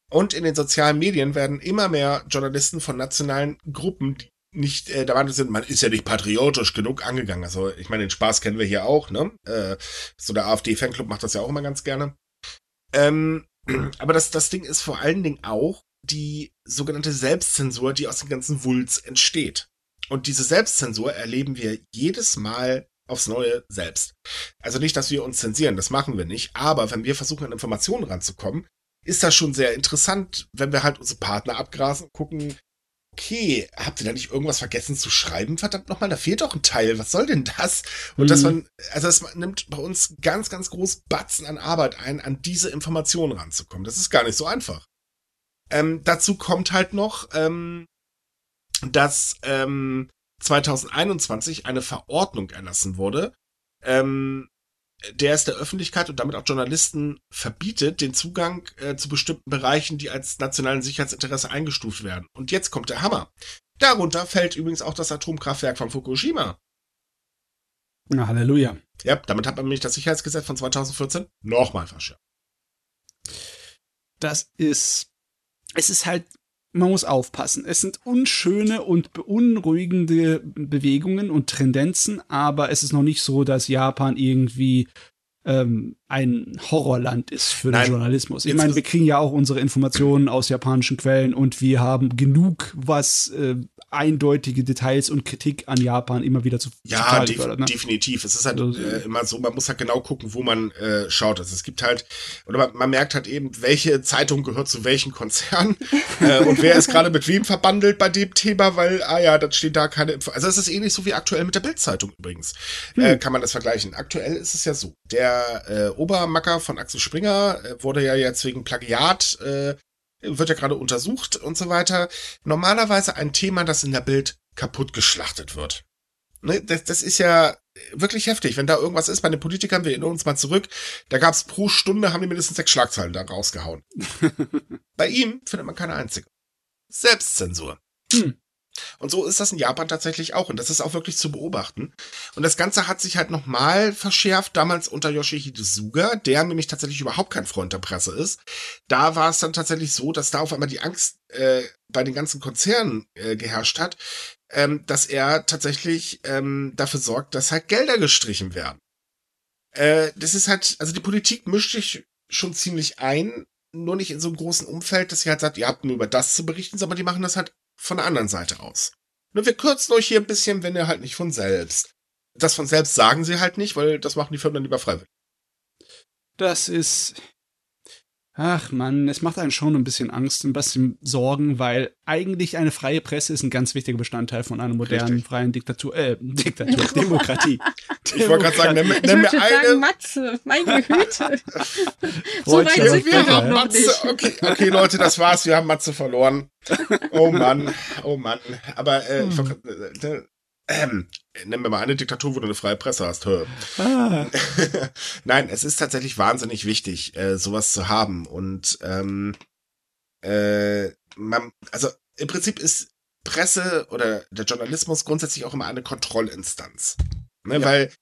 Und in den sozialen Medien werden immer mehr Journalisten von nationalen Gruppen, die nicht äh, der Meinung sind, man ist ja nicht patriotisch genug angegangen. Also ich meine, den Spaß kennen wir hier auch, ne? Äh, so der AfD-Fanclub macht das ja auch immer ganz gerne. Ähm, aber das, das Ding ist vor allen Dingen auch die sogenannte Selbstzensur, die aus dem ganzen Wulz entsteht. Und diese Selbstzensur erleben wir jedes Mal aufs Neue selbst. Also nicht, dass wir uns zensieren, das machen wir nicht, aber wenn wir versuchen, an Informationen ranzukommen, ist das schon sehr interessant, wenn wir halt unsere Partner abgrasen, gucken, okay, habt ihr da nicht irgendwas vergessen zu schreiben? Verdammt nochmal, da fehlt doch ein Teil. Was soll denn das? Und mhm. dass man, also es nimmt bei uns ganz, ganz groß Batzen an Arbeit ein, an diese Informationen ranzukommen. Das ist gar nicht so einfach. Ähm, dazu kommt halt noch, ähm, dass ähm, 2021 eine Verordnung erlassen wurde, ähm, der es der Öffentlichkeit und damit auch Journalisten verbietet, den Zugang äh, zu bestimmten Bereichen, die als nationalen Sicherheitsinteresse eingestuft werden. Und jetzt kommt der Hammer. Darunter fällt übrigens auch das Atomkraftwerk von Fukushima. Na, Halleluja. Ja, damit hat man nämlich das Sicherheitsgesetz von 2014 nochmal verschärft. Das ist, es ist halt man muss aufpassen. Es sind unschöne und beunruhigende Bewegungen und Tendenzen, aber es ist noch nicht so, dass Japan irgendwie ähm, ein Horrorland ist für Nein, den Journalismus. Ich meine, wir kriegen ja auch unsere Informationen aus japanischen Quellen und wir haben genug, was äh, eindeutige Details und Kritik an Japan immer wieder zu Ja, def fördert, ne? definitiv. Es ist halt also, äh, immer so, man muss halt genau gucken, wo man äh, schaut. Also es gibt halt, oder man, man, merkt halt eben, welche Zeitung gehört zu welchem Konzern äh, und wer ist gerade mit wem verbandelt bei dem Thema, weil, ah ja, dann steht da keine Info. Also es ist ähnlich so wie aktuell mit der Bildzeitung übrigens. Hm. Äh, kann man das vergleichen. Aktuell ist es ja so, der äh, Obermacker von Axel Springer äh, wurde ja jetzt wegen Plagiat äh, wird ja gerade untersucht und so weiter. Normalerweise ein Thema, das in der Bild kaputt geschlachtet wird. Ne, das, das ist ja wirklich heftig. Wenn da irgendwas ist bei den Politikern, wir erinnern uns mal zurück, da gab es pro Stunde, haben die mindestens sechs Schlagzeilen da rausgehauen. bei ihm findet man keine einzige. Selbstzensur. Hm. Und so ist das in Japan tatsächlich auch. Und das ist auch wirklich zu beobachten. Und das Ganze hat sich halt nochmal verschärft, damals unter Yoshihide Suga, der nämlich tatsächlich überhaupt kein Freund der Presse ist. Da war es dann tatsächlich so, dass da auf einmal die Angst äh, bei den ganzen Konzernen äh, geherrscht hat, ähm, dass er tatsächlich ähm, dafür sorgt, dass halt Gelder gestrichen werden. Äh, das ist halt, also die Politik mischt sich schon ziemlich ein, nur nicht in so einem großen Umfeld, dass sie halt sagt, ihr habt nur über das zu berichten, sondern die machen das halt von der anderen Seite aus. Nur wir kürzen euch hier ein bisschen, wenn ihr halt nicht von selbst. Das von selbst sagen sie halt nicht, weil das machen die Firmen dann lieber freiwillig. Das ist, Ach man, es macht einen schon ein bisschen Angst, ein bisschen Sorgen, weil eigentlich eine freie Presse ist ein ganz wichtiger Bestandteil von einer modernen, Richtig. freien Diktatur, äh, Diktatur, Demokratie. Ich wollte gerade sagen, nimm, nimm mir eine. Sagen, Matze, meine Güte. so weit sind wir doch noch Matze, nicht. Okay, okay, Leute, das war's, wir haben Matze verloren. Oh Mann, oh Mann. Aber äh, hm. ich wollte, äh, ähm, nennen wir mal eine Diktatur, wo du eine freie Presse hast. Ah. Nein, es ist tatsächlich wahnsinnig wichtig, äh, sowas zu haben. Und ähm, äh, man, also im Prinzip ist Presse oder der Journalismus grundsätzlich auch immer eine Kontrollinstanz. Ne, ja. Weil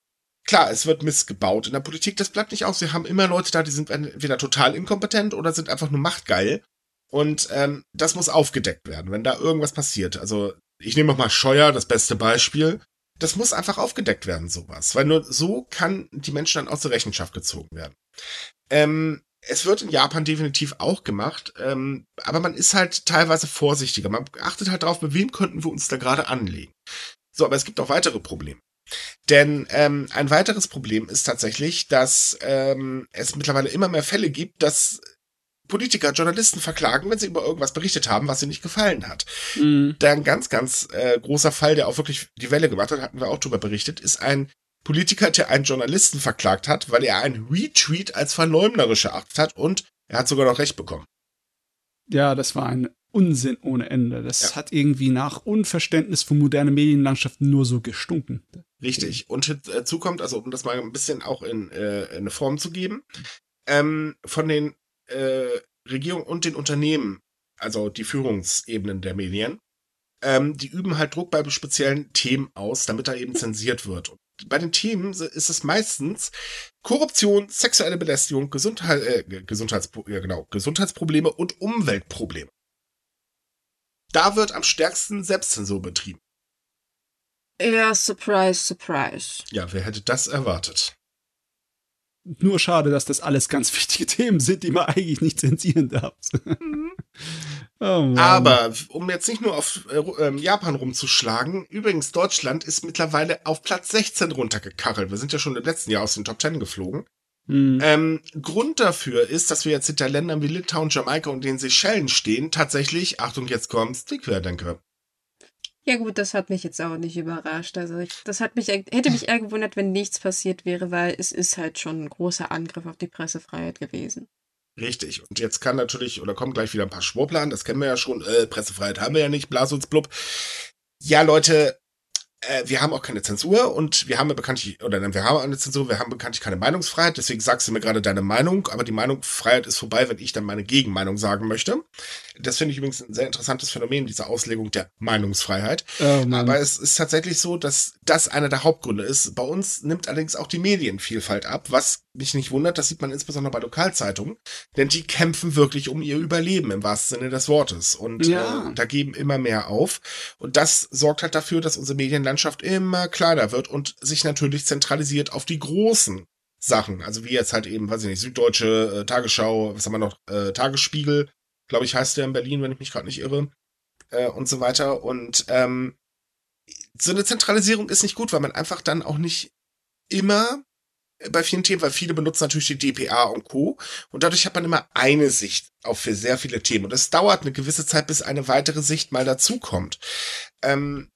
klar, es wird missgebaut in der Politik, das bleibt nicht aus. Wir haben immer Leute da, die sind entweder total inkompetent oder sind einfach nur machtgeil. Und ähm, das muss aufgedeckt werden, wenn da irgendwas passiert. Also ich nehme mal Scheuer, das beste Beispiel. Das muss einfach aufgedeckt werden, sowas. Weil nur so kann die Menschen dann aus der Rechenschaft gezogen werden. Ähm, es wird in Japan definitiv auch gemacht, ähm, aber man ist halt teilweise vorsichtiger. Man achtet halt darauf, mit wem könnten wir uns da gerade anlegen. So, aber es gibt auch weitere Probleme. Denn ähm, ein weiteres Problem ist tatsächlich, dass ähm, es mittlerweile immer mehr Fälle gibt, dass Politiker Journalisten verklagen, wenn sie über irgendwas berichtet haben, was ihnen nicht gefallen hat. Mhm. Da ein ganz, ganz äh, großer Fall, der auch wirklich die Welle gemacht hat, hatten wir auch darüber berichtet, ist ein Politiker, der einen Journalisten verklagt hat, weil er einen Retweet als verleumderisch erachtet hat und er hat sogar noch Recht bekommen. Ja, das war ein Unsinn ohne Ende. Das ja. hat irgendwie nach Unverständnis von moderner Medienlandschaft nur so gestunken. Richtig. Und hinzu kommt, also um das mal ein bisschen auch in, äh, in eine Form zu geben, ähm, von den äh, Regierung und den Unternehmen, also die Führungsebenen der Medien, ähm, die üben halt Druck bei speziellen Themen aus, damit da eben zensiert wird. Und bei den Themen ist es meistens Korruption, sexuelle Belästigung, Gesundheit, äh, Gesundheits, ja genau, Gesundheitsprobleme und Umweltprobleme. Da wird am stärksten Selbstzensur betrieben. Ja, surprise, surprise. Ja, wer hätte das erwartet? Nur schade, dass das alles ganz wichtige Themen sind, die man eigentlich nicht zensieren darf. Mhm. oh Aber um jetzt nicht nur auf äh, ähm, Japan rumzuschlagen, übrigens, Deutschland ist mittlerweile auf Platz 16 runtergekachelt. Wir sind ja schon im letzten Jahr aus den Top 10 geflogen. Mhm. Ähm, Grund dafür ist, dass wir jetzt hinter Ländern wie Litauen, Jamaika und den Seychellen stehen, tatsächlich, Achtung, jetzt kommt's, die Querdenker. Ja gut, das hat mich jetzt auch nicht überrascht. Also ich, das hat mich hätte mich eher gewundert, wenn nichts passiert wäre, weil es ist halt schon ein großer Angriff auf die Pressefreiheit gewesen. Richtig. Und jetzt kann natürlich, oder kommen gleich wieder ein paar Schwurbler an, das kennen wir ja schon, äh, Pressefreiheit haben wir ja nicht, blas uns blub. Ja, Leute, wir haben auch keine Zensur und wir haben ja bekanntlich, oder wir haben eine Zensur, wir haben bekanntlich keine Meinungsfreiheit, deswegen sagst du mir gerade deine Meinung, aber die Meinungsfreiheit ist vorbei, wenn ich dann meine Gegenmeinung sagen möchte. Das finde ich übrigens ein sehr interessantes Phänomen, diese Auslegung der Meinungsfreiheit. Oh, aber es ist tatsächlich so, dass das einer der Hauptgründe ist. Bei uns nimmt allerdings auch die Medienvielfalt ab, was mich nicht wundert, das sieht man insbesondere bei Lokalzeitungen, denn die kämpfen wirklich um ihr Überleben im wahrsten Sinne des Wortes und ja. äh, da geben immer mehr auf und das sorgt halt dafür, dass unsere Medienlandschaft immer kleiner wird und sich natürlich zentralisiert auf die großen Sachen, also wie jetzt halt eben, weiß ich nicht, Süddeutsche, äh, Tagesschau, was haben wir noch, äh, Tagesspiegel, glaube ich heißt der in Berlin, wenn ich mich gerade nicht irre. äh, und so weiter. Und ähm, so eine Zentralisierung ist nicht gut, weil man einfach dann auch nicht immer bei vielen Themen, weil viele benutzen natürlich die DPA und Co. Und dadurch hat man immer eine Sicht auf für sehr viele Themen. Und es dauert eine gewisse Zeit, bis eine weitere Sicht mal dazukommt. Ähm,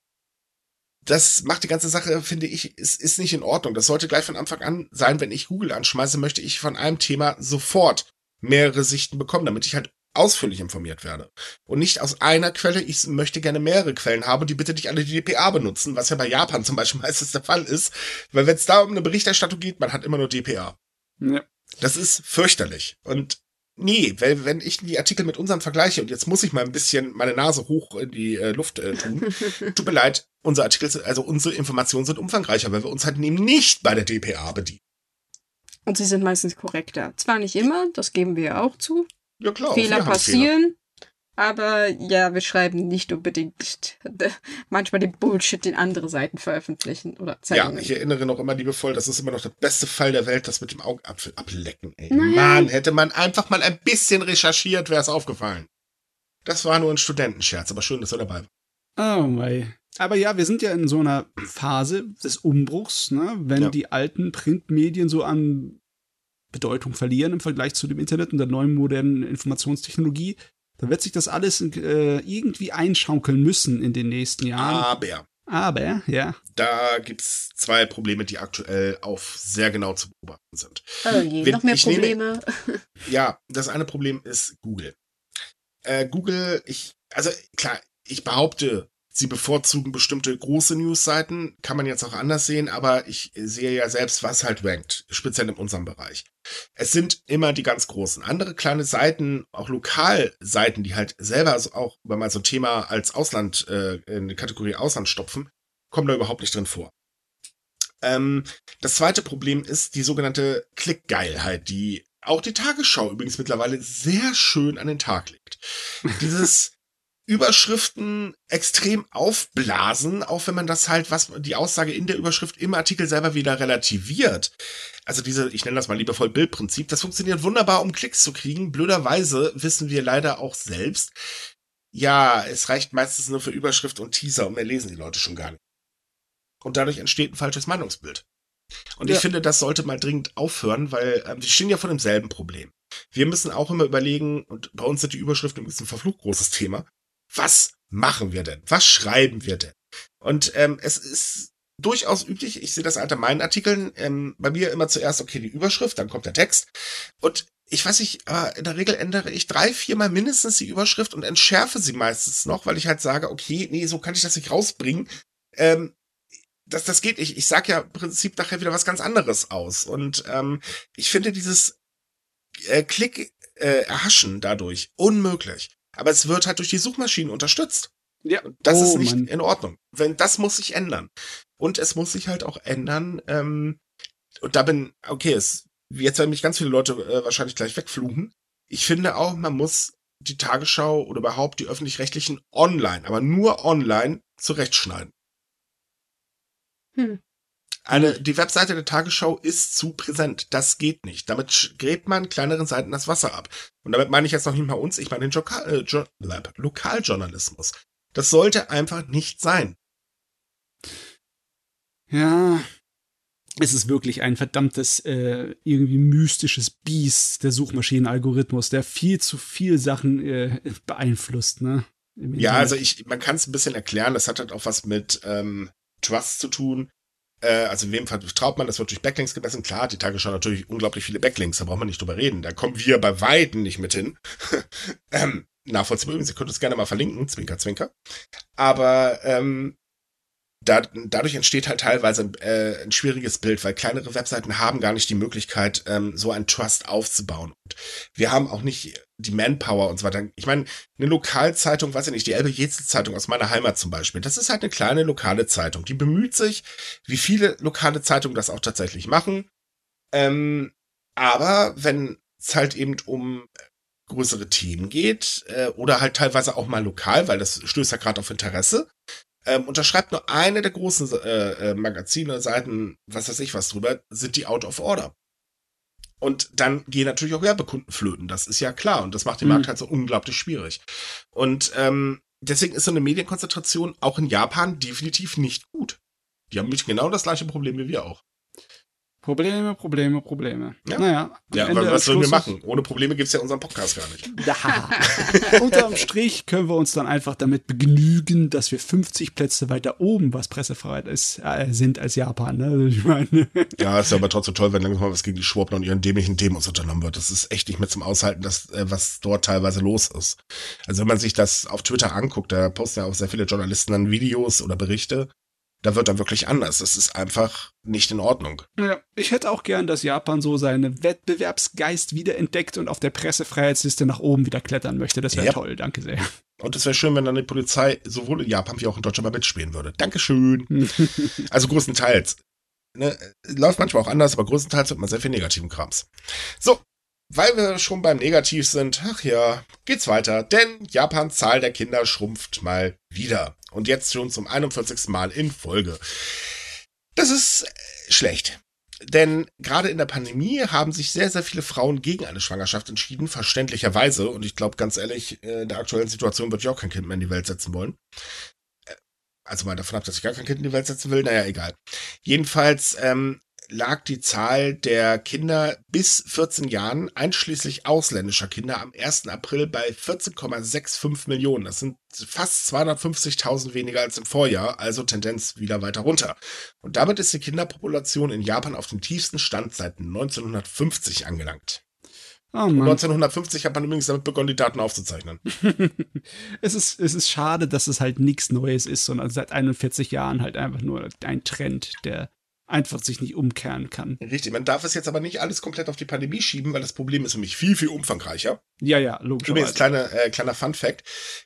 das macht die ganze Sache, finde ich, ist, ist nicht in Ordnung. Das sollte gleich von Anfang an sein, wenn ich Google anschmeiße, möchte ich von einem Thema sofort mehrere Sichten bekommen, damit ich halt ausführlich informiert werde. Und nicht aus einer Quelle, ich möchte gerne mehrere Quellen haben, die bitte nicht alle die DPA benutzen, was ja bei Japan zum Beispiel meistens der Fall ist. Weil wenn es da um eine Berichterstattung geht, man hat immer nur DPA. Ja. Das ist fürchterlich. Und nee, weil wenn ich die Artikel mit unserem vergleiche, und jetzt muss ich mal ein bisschen meine Nase hoch in die äh, Luft äh, tun, tut mir leid, unsere Artikel, also unsere Informationen sind umfangreicher, weil wir uns halt eben nicht bei der DPA bedienen. Und sie sind meistens korrekter. Zwar nicht immer, das geben wir ja auch zu. Ja, klar. Fehler passieren. Fehler. Aber ja, wir schreiben nicht unbedingt manchmal den Bullshit, den andere Seiten veröffentlichen oder zeigen. Ja, ich erinnere noch immer liebevoll, das ist immer noch der beste Fall der Welt, das mit dem Augapfel ablecken. Ey. Mann, hätte man einfach mal ein bisschen recherchiert, wäre es aufgefallen. Das war nur ein Studentenscherz, aber schön, dass er dabei war. Oh mei. Aber ja, wir sind ja in so einer Phase des Umbruchs, ne? wenn ja. die alten Printmedien so an Bedeutung verlieren im Vergleich zu dem Internet und der neuen modernen Informationstechnologie, dann wird sich das alles äh, irgendwie einschaukeln müssen in den nächsten Jahren. Aber. Aber, ja. Da gibt's zwei Probleme, die aktuell auf sehr genau zu beobachten sind. Oh je, Wenn, noch mehr Probleme. Nehme, ja, das eine Problem ist Google. Äh, Google, ich, also klar, ich behaupte, Sie bevorzugen bestimmte große Newsseiten, kann man jetzt auch anders sehen, aber ich sehe ja selbst, was halt rankt, speziell in unserem Bereich. Es sind immer die ganz großen. Andere kleine Seiten, auch Lokalseiten, die halt selber auch, wenn man so ein Thema als Ausland, äh, in die Kategorie Ausland stopfen, kommen da überhaupt nicht drin vor. Ähm, das zweite Problem ist die sogenannte Klickgeilheit, die auch die Tagesschau übrigens mittlerweile sehr schön an den Tag legt. Dieses Überschriften extrem aufblasen, auch wenn man das halt, was die Aussage in der Überschrift im Artikel selber wieder relativiert. Also diese, ich nenne das mal liebevoll Bildprinzip, das funktioniert wunderbar, um Klicks zu kriegen. Blöderweise wissen wir leider auch selbst, ja, es reicht meistens nur für Überschrift und Teaser und mehr lesen die Leute schon gar nicht. Und dadurch entsteht ein falsches Meinungsbild. Und ja. ich finde, das sollte mal dringend aufhören, weil äh, wir stehen ja vor demselben Problem. Wir müssen auch immer überlegen, und bei uns sind die Überschriften ein bisschen verflucht großes Thema, was machen wir denn? Was schreiben wir denn? Und ähm, es ist durchaus üblich, ich sehe das in meinen Artikeln, ähm, bei mir immer zuerst, okay, die Überschrift, dann kommt der Text. Und ich weiß nicht, aber in der Regel ändere ich drei, viermal mindestens die Überschrift und entschärfe sie meistens noch, weil ich halt sage, okay, nee, so kann ich das nicht rausbringen. Ähm, das, das geht nicht. Ich sag ja im Prinzip nachher wieder was ganz anderes aus. Und ähm, ich finde dieses äh, Klick äh, erhaschen dadurch unmöglich aber es wird halt durch die Suchmaschinen unterstützt. Ja, das oh, ist nicht Mann. in Ordnung. Wenn das muss sich ändern. Und es muss sich halt auch ändern. Ähm, und da bin, okay, es, jetzt werden mich ganz viele Leute äh, wahrscheinlich gleich wegfluchen. Ich finde auch, man muss die Tagesschau oder überhaupt die öffentlich-rechtlichen online, aber nur online zurechtschneiden. Hm. Eine, die Webseite der Tagesschau ist zu präsent. Das geht nicht. Damit gräbt man kleineren Seiten das Wasser ab. Und damit meine ich jetzt noch nicht mal uns, ich meine den Jokal, äh, jo Lokaljournalismus. Das sollte einfach nicht sein. Ja, es ist wirklich ein verdammtes, äh, irgendwie mystisches Biest, der Suchmaschinenalgorithmus, der viel zu viel Sachen äh, beeinflusst, ne? Ja, also ich, man kann es ein bisschen erklären, das hat halt auch was mit ähm, Trust zu tun. Äh, also in wem vertraut man, das wird durch Backlinks gemessen. Klar, die Tagesschau natürlich unglaublich viele Backlinks, da braucht man nicht drüber reden. Da kommen wir bei Weitem nicht mit hin. ähm, nachvollziehbar ihr könnt es gerne mal verlinken, Zwinker, Zwinker. Aber ähm, da, dadurch entsteht halt teilweise äh, ein schwieriges Bild, weil kleinere Webseiten haben gar nicht die Möglichkeit, ähm, so ein Trust aufzubauen. Und wir haben auch nicht die Manpower und so weiter. Ich meine, eine Lokalzeitung, weiß ich nicht, die Elbe Jezel Zeitung aus meiner Heimat zum Beispiel, das ist halt eine kleine lokale Zeitung. Die bemüht sich, wie viele lokale Zeitungen das auch tatsächlich machen. Ähm, aber wenn es halt eben um größere Themen geht äh, oder halt teilweise auch mal lokal, weil das stößt ja gerade auf Interesse, ähm, unterschreibt nur eine der großen äh, äh, Magazine, Seiten, was weiß ich was drüber, sind die out of order. Und dann gehen natürlich auch Werbekunden flöten, das ist ja klar. Und das macht den mhm. Markt halt so unglaublich schwierig. Und ähm, deswegen ist so eine Medienkonzentration auch in Japan definitiv nicht gut. Die haben nämlich genau das gleiche Problem wie wir auch. Probleme, Probleme, Probleme. Ja. Naja, Ja, Ende aber was sollen wir machen? Ohne Probleme gibt's ja unseren Podcast gar nicht. Ja. Unterm Strich können wir uns dann einfach damit begnügen, dass wir 50 Plätze weiter oben, was Pressefreiheit ist, äh, sind als Japan. Ne? Also ich meine, Ja, ist ja aber trotzdem toll, wenn langsam mal was gegen die Schwurbler und ihren dämlichen Demos unternommen wird. Das ist echt nicht mehr zum Aushalten, das, äh, was dort teilweise los ist. Also wenn man sich das auf Twitter anguckt, da posten ja auch sehr viele Journalisten dann Videos oder Berichte, da wird dann wirklich anders. Das ist einfach nicht in Ordnung. ja, ich hätte auch gern, dass Japan so seinen Wettbewerbsgeist wiederentdeckt und auf der Pressefreiheitsliste nach oben wieder klettern möchte. Das wäre Ja. toll, danke sehr. Und es wäre schön, wenn dann die Polizei sowohl in Japan wie auch in Deutschland mal mitspielen würde. Dankeschön. Also größtenteils. Ne, läuft manchmal auch anders, aber größtenteils wird man sehr viel negativen Krams. So, weil wir schon beim Negativ sind, ach ja, geht's weiter. Denn Japans Zahl der Kinder schrumpft mal wieder. Und jetzt schon zum 41. Mal in Folge. Das ist schlecht. Denn gerade in der Pandemie haben sich sehr, sehr viele Frauen gegen eine Schwangerschaft entschieden, verständlicherweise. Und ich glaube, ganz ehrlich, äh, in der aktuellen Situation würde ich auch kein Kind mehr in die Welt setzen wollen. Äh, Also mal davon ab, dass ich gar kein Kind in die Welt setzen will, naja, egal. Jedenfalls ähm, lag die Zahl der Kinder bis 14 Jahren, einschließlich ausländischer Kinder, am 1. April bei 14,65 Millionen. Das sind fast 250.000 weniger als im Vorjahr, also Tendenz wieder weiter runter. Und damit ist die Kinderpopulation in Japan auf dem tiefsten Stand seit 1950 angelangt. Oh Mann. 1950 hat man übrigens damit begonnen, die Daten aufzuzeichnen. es, ist, es ist schade, dass es halt nichts Neues ist, sondern seit 41 Jahren halt einfach nur ein Trend, der einfach sich nicht umkehren kann. Richtig, man darf es jetzt aber nicht alles komplett auf die Pandemie schieben, weil das Problem ist mich viel, viel umfangreicher. Ja, ja, Übrigens, logischerweise. kleine, äh, kleiner Fun Fact.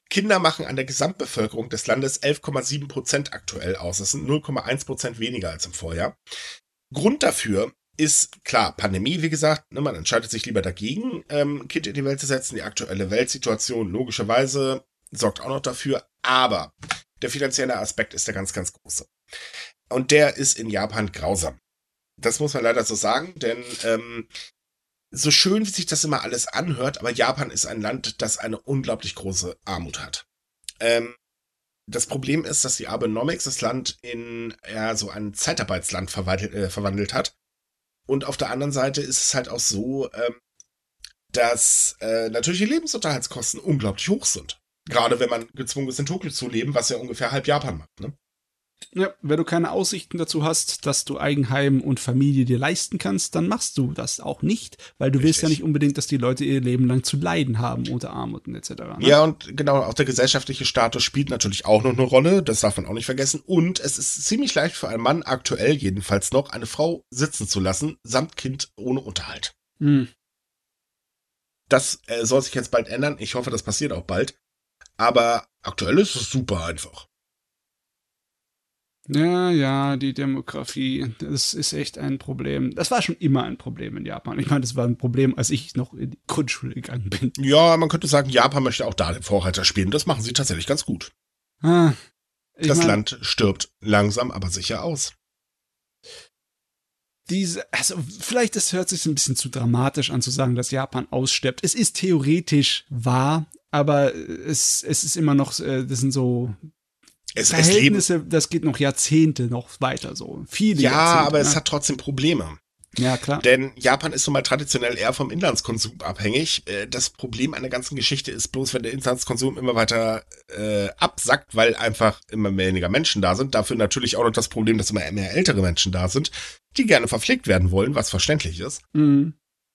Kinder machen an der Gesamtbevölkerung des Landes 11,7 Prozent aktuell aus. Das sind 0,1 Prozent weniger als im Vorjahr. Grund dafür ist, klar, Pandemie, wie gesagt, ne, man entscheidet sich lieber dagegen, ähm, Kind in die Welt zu setzen. Die aktuelle Weltsituation logischerweise sorgt auch noch dafür. Aber der finanzielle Aspekt ist der ganz, ganz große. Und der ist in Japan grausam. Das muss man leider so sagen, denn ähm, so schön wie sich das immer alles anhört, aber Japan ist ein Land, das eine unglaublich große Armut hat. Ähm, das Problem ist, dass die Abenomics das Land in ja, so ein Zeitarbeitsland verwandelt, äh, verwandelt hat. Und auf der anderen Seite ist es halt auch so, ähm, dass äh, natürlich die Lebensunterhaltskosten unglaublich hoch sind. Gerade wenn man gezwungen ist, in Tokio zu leben, was ja ungefähr halb Japan macht. Ne? Ja, wenn du keine Aussichten dazu hast, dass du Eigenheim und Familie dir leisten kannst, dann machst du das auch nicht, weil du willst ja Richtig. nicht unbedingt, dass die Leute ihr Leben lang zu leiden haben unter Armut und etc. Ne? Ja, und genau, auch der gesellschaftliche Status spielt natürlich auch noch eine Rolle, das darf man auch nicht vergessen. Und es ist ziemlich leicht für einen Mann, aktuell jedenfalls noch, eine Frau sitzen zu lassen, samt Kind ohne Unterhalt. Hm. Das äh, soll sich jetzt bald ändern. Ich hoffe, das passiert auch bald. Aber aktuell ist es super einfach. Ja, ja, die Demografie, das ist echt ein Problem. Das war schon immer ein Problem in Japan. Ich meine, das war ein Problem, als ich noch in die Grundschule gegangen bin. Ja, man könnte sagen, Japan möchte auch da den Vorreiter spielen. Das machen sie tatsächlich ganz gut. Ah, das mein, Land stirbt langsam, aber sicher aus. Diese, also vielleicht das hört sich ein bisschen zu dramatisch an zu sagen, dass Japan ausstirbt. Es ist theoretisch wahr, aber es, es ist immer noch, äh, das sind so Es, es. Verhältnisse, das geht noch Jahrzehnte noch weiter so. Viele Ja, Jahrzehnte. aber es ne? hat trotzdem Probleme. Ja, klar. Denn Japan ist nun mal traditionell eher vom Inlandskonsum abhängig. Äh, Das Problem an der ganzen Geschichte ist bloß, wenn der Inlandskonsum immer weiter äh, absackt, weil einfach immer weniger Menschen da sind. Dafür natürlich auch noch das Problem, dass immer mehr ältere Menschen da sind, die gerne verpflegt werden wollen, was verständlich ist. Mhm.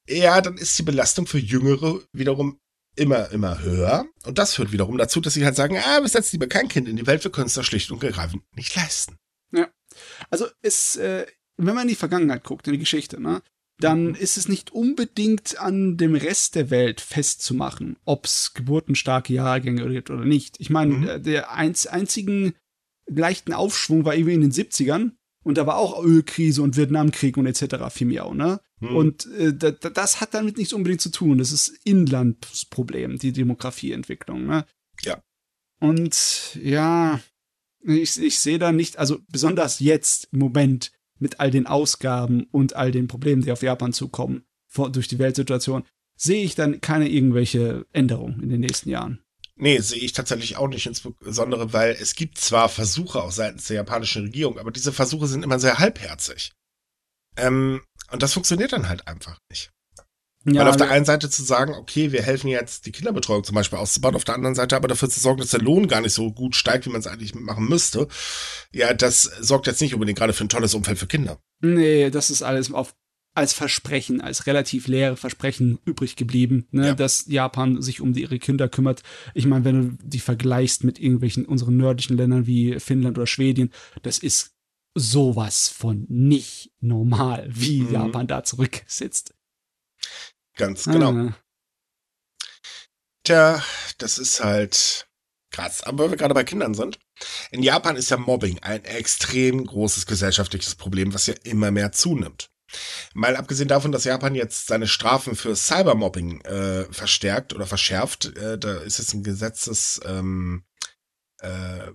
Ja, dann ist die Belastung für Jüngere wiederum immer, immer höher. Und das führt wiederum dazu, dass sie halt sagen, ah, wir setzen lieber kein Kind in die Welt, wir können es das schlicht und ergreifend nicht leisten. Also es, äh, wenn man in die Vergangenheit guckt, in die Geschichte, ne, dann ist es nicht unbedingt an dem Rest der Welt festzumachen, ob es geburtenstarke Jahrgänge gibt oder nicht. Ich meine, Mhm. der- der einz einzigen leichten Aufschwung war irgendwie in den 70ern und da war auch Ölkrise und Vietnamkrieg und etc. Fimiau, ne? Hm. Und äh, da, da- das hat damit nichts unbedingt zu tun. Das ist Inlandsproblem, die Demografieentwicklung, ne? Ja. Und ja, ich, ich sehe da nicht, also besonders jetzt im Moment mit all den Ausgaben und all den Problemen, die auf Japan zukommen, vor, durch die Weltsituation, sehe ich dann keine irgendwelche Änderung in den nächsten Jahren. Nee, sehe ich tatsächlich auch nicht, insbesondere weil es gibt zwar Versuche auch seitens der japanischen Regierung, aber diese Versuche sind immer sehr halbherzig. Ähm, und das funktioniert dann halt einfach nicht. Ja, Weil auf der einen Seite zu sagen, okay, wir helfen jetzt, die Kinderbetreuung zum Beispiel auszubauen, auf der anderen Seite aber dafür zu sorgen, dass der Lohn gar nicht so gut steigt, wie man es eigentlich machen müsste, ja, das sorgt jetzt nicht unbedingt gerade für ein tolles Umfeld für Kinder. Nee, das ist alles auf als Versprechen, als relativ leere Versprechen übrig geblieben, ne, ja. dass Japan sich um ihre Kinder kümmert. Ich meine, wenn du die vergleichst mit irgendwelchen unseren nördlichen Ländern wie Finnland oder Schweden, das ist sowas von nicht normal, wie mhm. Japan da zurücksitzt. Ganz genau. Ah. Tja, das ist halt krass. Aber wenn wir gerade bei Kindern sind. In Japan ist ja Mobbing ein extrem großes gesellschaftliches Problem, was ja immer mehr zunimmt. Mal abgesehen davon, dass Japan jetzt seine Strafen für Cybermobbing äh, verstärkt oder verschärft, äh, da ist jetzt ein Gesetzesänderung ähm, äh,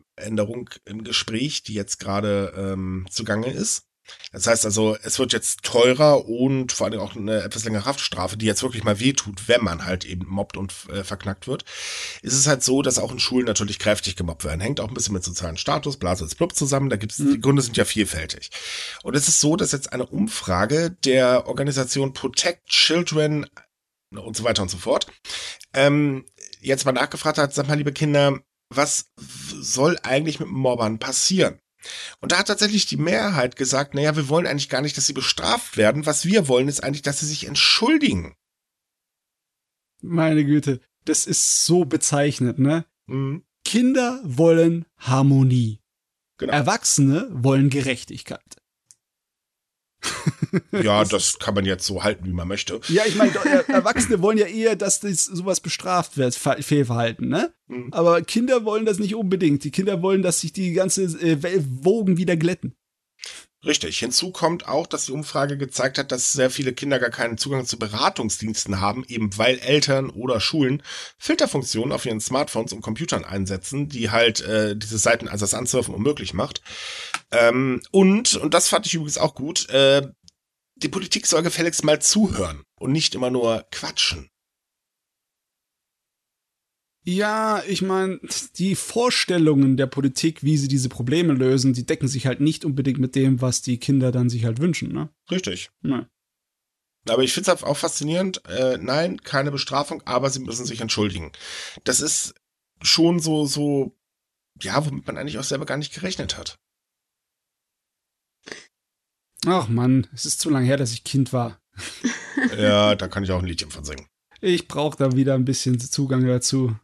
im Gespräch, die jetzt gerade ähm, zugange ist. Das heißt also, es wird jetzt teurer und vor allem auch eine etwas längere Haftstrafe, die jetzt wirklich mal wehtut, wenn man halt eben mobbt und äh, verknackt wird. Ist es halt so, dass auch in Schulen natürlich kräftig gemobbt werden. Hängt auch ein bisschen mit sozialen Status, Blases Blub zusammen. Da gibt's, mhm. die Gründe sind ja vielfältig. Und es ist so, dass jetzt eine Umfrage der Organisation Protect Children und so weiter und so fort, ähm, jetzt mal nachgefragt hat, sag mal, liebe Kinder, was soll eigentlich mit Mobbern passieren? Und da hat tatsächlich die Mehrheit gesagt, naja, wir wollen eigentlich gar nicht, dass sie bestraft werden. Was wir wollen, ist eigentlich, dass sie sich entschuldigen. Meine Güte, das ist so bezeichnet, ne? Mhm. Kinder wollen Harmonie. Genau. Erwachsene wollen Gerechtigkeit. Ja, das kann man jetzt so halten, wie man möchte. Ja, ich meine, Erwachsene wollen ja eher, dass das sowas bestraft wird, Fehlverhalten, ne? Mhm. Aber Kinder wollen das nicht unbedingt. Die Kinder wollen, dass sich die ganze äh, Wogen wieder glätten. Richtig. Hinzu kommt auch, dass die Umfrage gezeigt hat, dass sehr viele Kinder gar keinen Zugang zu Beratungsdiensten haben, eben weil Eltern oder Schulen Filterfunktionen auf ihren Smartphones und Computern einsetzen, die halt äh, diese Seiten als das Ansurfen unmöglich macht. Ähm, und, und das fand ich übrigens auch gut, äh, die Politik soll gefälligst mal zuhören und nicht immer nur quatschen. Ja, ich meine, die Vorstellungen der Politik, wie sie diese Probleme lösen, die decken sich halt nicht unbedingt mit dem, was die Kinder dann sich halt wünschen, ne? Richtig. Ja. Aber ich finde es auch faszinierend. Äh, nein, keine Bestrafung, aber sie müssen sich entschuldigen. Das ist schon so, so, ja, womit man eigentlich auch selber gar nicht gerechnet hat. Ach Mann, es ist zu lange her, dass ich Kind war. ja, da kann ich auch ein Liedchen von singen. Ich brauche da wieder ein bisschen Zugang dazu.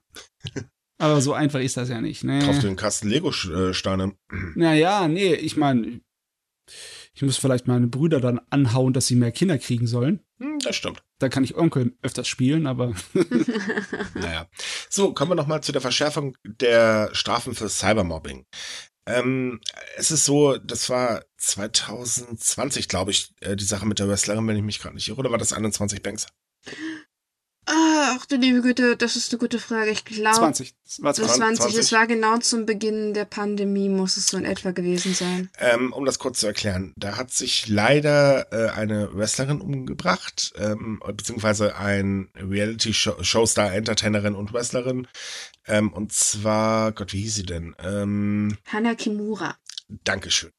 Aber so einfach ist das ja nicht. Ne? Kauf dir einen Kasten Lego-Steine. Naja, nee, ich meine, ich muss vielleicht meine Brüder dann anhauen, dass sie mehr Kinder kriegen sollen. Hm, das stimmt. Da kann ich Onkel öfters spielen, aber. naja. So, kommen wir nochmal zu der Verschärfung der Strafen für Cybermobbing. Ähm, es ist so, das war 2020, glaube ich, äh, die Sache mit der Wrestlerin, wenn ich mich gerade nicht irre, oder war das 21 Banks? Ach du liebe Güte, das ist eine gute Frage. Ich glaube. 20. Es war 20. 20. Es war genau zum Beginn der Pandemie, muss es so in etwa gewesen sein. Ähm, um das kurz zu erklären, da hat sich leider äh, eine Wrestlerin umgebracht, ähm, beziehungsweise ein Reality-Showstar, Entertainerin und Wrestlerin. Ähm, und zwar, Gott, wie hieß sie denn? Ähm, Hana Kimura. Dankeschön.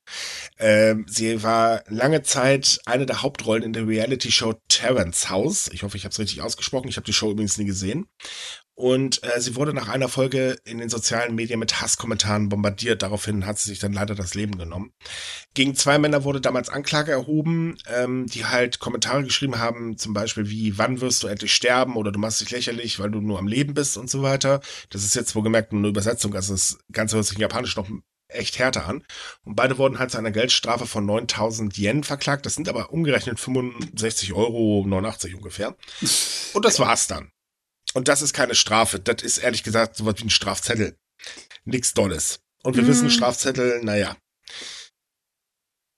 Ähm, sie war lange Zeit eine der Hauptrollen in der Reality-Show Terrence House. Ich hoffe, ich habe es richtig ausgesprochen. Ich habe die Show übrigens nie gesehen. Und äh, sie wurde nach einer Folge in den sozialen Medien mit Hasskommentaren bombardiert. Daraufhin hat sie sich dann leider das Leben genommen. Gegen zwei Männer wurde damals Anklage erhoben, ähm, die halt Kommentare geschrieben haben, zum Beispiel wie, wann wirst du endlich sterben oder du machst dich lächerlich, weil du nur am Leben bist und so weiter. Das ist jetzt wohl gemerkt nur eine Übersetzung, also das Ganze hört sich in Japanisch noch echt härter an. Und beide wurden halt zu einer Geldstrafe von 9000 Yen verklagt. Das sind aber umgerechnet 65 Euro 89 ungefähr. Und das war's dann. Und das ist keine Strafe. Das ist ehrlich gesagt sowas wie ein Strafzettel. Nix Dolles. Und wir mm. wissen, Strafzettel, naja.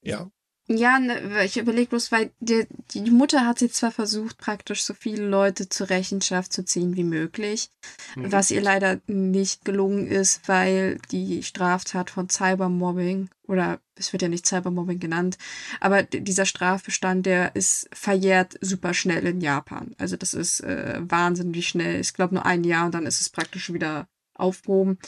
Ja. Ja, ne, ich überlege bloß, weil die, die Mutter hat jetzt zwar versucht, praktisch so viele Leute zur Rechenschaft zu ziehen wie möglich, mhm. was ihr leider nicht gelungen ist, weil die Straftat von Cybermobbing, oder es wird ja nicht Cybermobbing genannt, aber dieser Strafbestand, der ist verjährt super schnell in Japan. Also das ist äh, wahnsinnig schnell. Ich glaube nur ein Jahr und dann ist es praktisch wieder aufgehoben.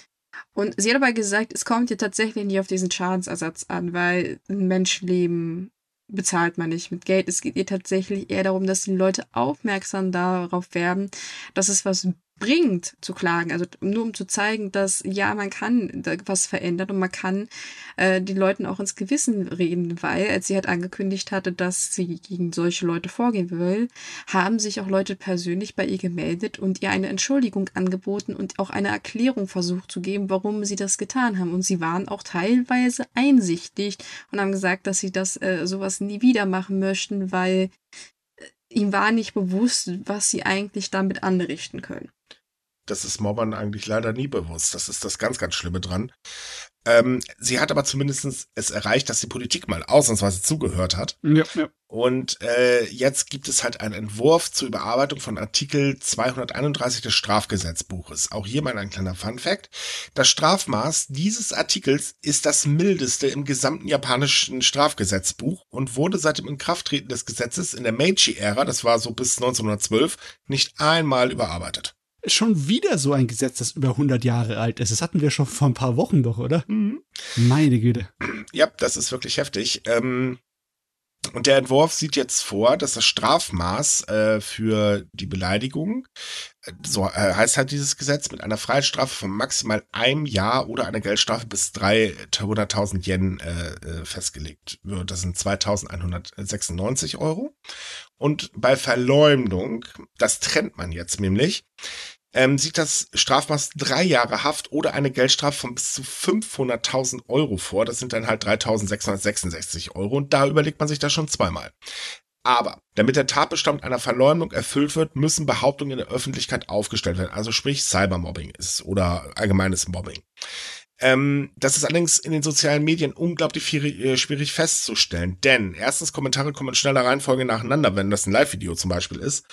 Und sie hat aber gesagt, es kommt hier tatsächlich nicht auf diesen Schadensersatz an, weil ein Menschenleben bezahlt man nicht mit Geld. Es geht ihr tatsächlich eher darum, dass die Leute aufmerksam darauf werden, dass es was bringt zu klagen. Also nur um zu zeigen, dass ja, man kann was verändern und man kann äh, den Leuten auch ins Gewissen reden, weil als sie halt angekündigt hatte, dass sie gegen solche Leute vorgehen will, haben sich auch Leute persönlich bei ihr gemeldet und ihr eine Entschuldigung angeboten und auch eine Erklärung versucht zu geben, warum sie das getan haben. Und sie waren auch teilweise einsichtig und haben gesagt, dass sie das äh, sowas nie wieder machen möchten, weil äh, ihm war nicht bewusst, was sie eigentlich damit anrichten können. Das ist Mobbern eigentlich leider nie bewusst. Das ist das ganz, ganz Schlimme dran. Ähm, sie hat aber zumindest es erreicht, dass die Politik mal ausnahmsweise zugehört hat. Ja, ja. Und äh, jetzt gibt es halt einen Entwurf zur Überarbeitung von Artikel 231 des Strafgesetzbuches. Auch hier mal ein kleiner Fun Fact. Das Strafmaß dieses Artikels ist das mildeste im gesamten japanischen Strafgesetzbuch und wurde seit dem Inkrafttreten des Gesetzes in der Meiji-Ära, das war so bis 1912, nicht einmal überarbeitet schon wieder so ein Gesetz, das über 100 Jahre alt ist. Das hatten wir schon vor ein paar Wochen doch, oder? Mhm. Meine Güte. Ja, das ist wirklich heftig. Ähm, und der Entwurf sieht jetzt vor, dass das Strafmaß äh, für die Beleidigung, äh, so äh, heißt halt dieses Gesetz, mit einer Freiheitsstrafe von maximal einem Jahr oder einer Geldstrafe bis 300.000 Yen äh, äh, festgelegt wird. Das sind 2.196 Euro. Und bei Verleumdung, das trennt man jetzt nämlich, ähm, sieht das Strafmaß drei Jahre Haft oder eine Geldstrafe von bis zu 500.000 Euro vor. Das sind dann halt 3.666 Euro und da überlegt man sich das schon zweimal. Aber damit der Tatbestand einer Verleumdung erfüllt wird, müssen Behauptungen in der Öffentlichkeit aufgestellt werden. Also sprich Cybermobbing ist oder allgemeines Mobbing. Ähm, das ist allerdings in den sozialen Medien unglaublich äh, schwierig festzustellen, denn erstens Kommentare kommen in schneller Reihenfolge nacheinander, wenn das ein Live-Video zum Beispiel ist.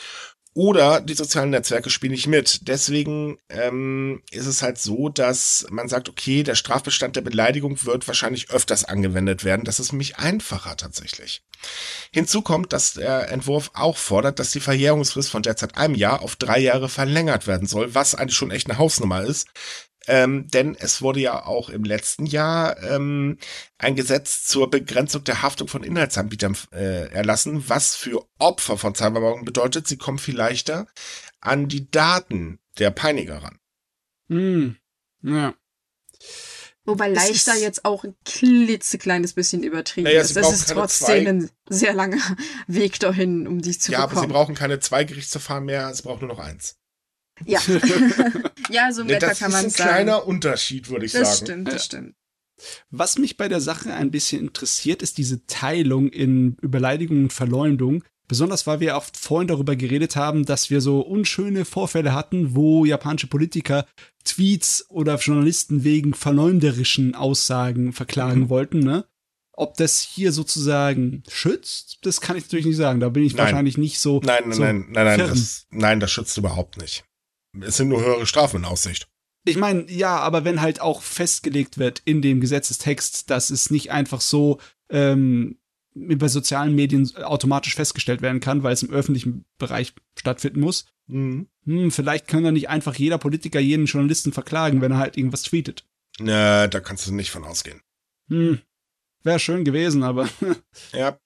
Oder die sozialen Netzwerke spielen nicht mit. Deswegen ähm, ist es halt so, dass man sagt, okay, der Strafbestand der Beleidigung wird wahrscheinlich öfters angewendet werden. Das ist nämlich einfacher tatsächlich. Hinzu kommt, dass der Entwurf auch fordert, dass die Verjährungsfrist von derzeit einem Jahr auf drei Jahre verlängert werden soll, was eigentlich schon echt eine Hausnummer ist. Ähm, denn es wurde ja auch im letzten Jahr ähm, ein Gesetz zur Begrenzung der Haftung von Inhaltsanbietern äh, erlassen, was für Opfer von Cybermobbing bedeutet, sie kommen viel leichter an die Daten der Peiniger ran. Hm. Ja. Wobei leichter jetzt auch ein klitzekleines bisschen übertrieben naja, ist. Das ist trotzdem zwei. ein sehr langer Weg dahin, um dies zu ja, bekommen. Ja, aber sie brauchen keine zwei Gerichtsverfahren mehr, sie brauchen nur noch eins. Ja. ja, so nee, etwa kann man sagen. Das ist ein kleiner Unterschied, würde ich das sagen. Das stimmt, das stimmt. Was mich bei der Sache ein bisschen interessiert, ist diese Teilung in Überleidigung und Verleumdung. Besonders weil wir auch vorhin darüber geredet haben, dass wir so unschöne Vorfälle hatten, wo japanische Politiker Tweets oder Journalisten wegen verleumderischen Aussagen verklagen mhm. wollten, ne? Ob das hier sozusagen schützt, das kann ich natürlich nicht sagen. Da bin ich nein. wahrscheinlich nicht so. Nein, nein, so nein, nein, nein, das, nein, das schützt überhaupt nicht. Es sind nur höhere Strafen in Aussicht. Ich meine, ja, aber wenn halt auch festgelegt wird in dem Gesetzestext, dass es nicht einfach so ähm, bei sozialen Medien automatisch festgestellt werden kann, weil es im öffentlichen Bereich stattfinden muss. Mhm. Hm, vielleicht kann ja nicht einfach jeder Politiker jeden Journalisten verklagen, wenn er halt irgendwas tweetet. Na, da kannst du nicht von ausgehen. Hm. Wäre schön gewesen, aber. ja.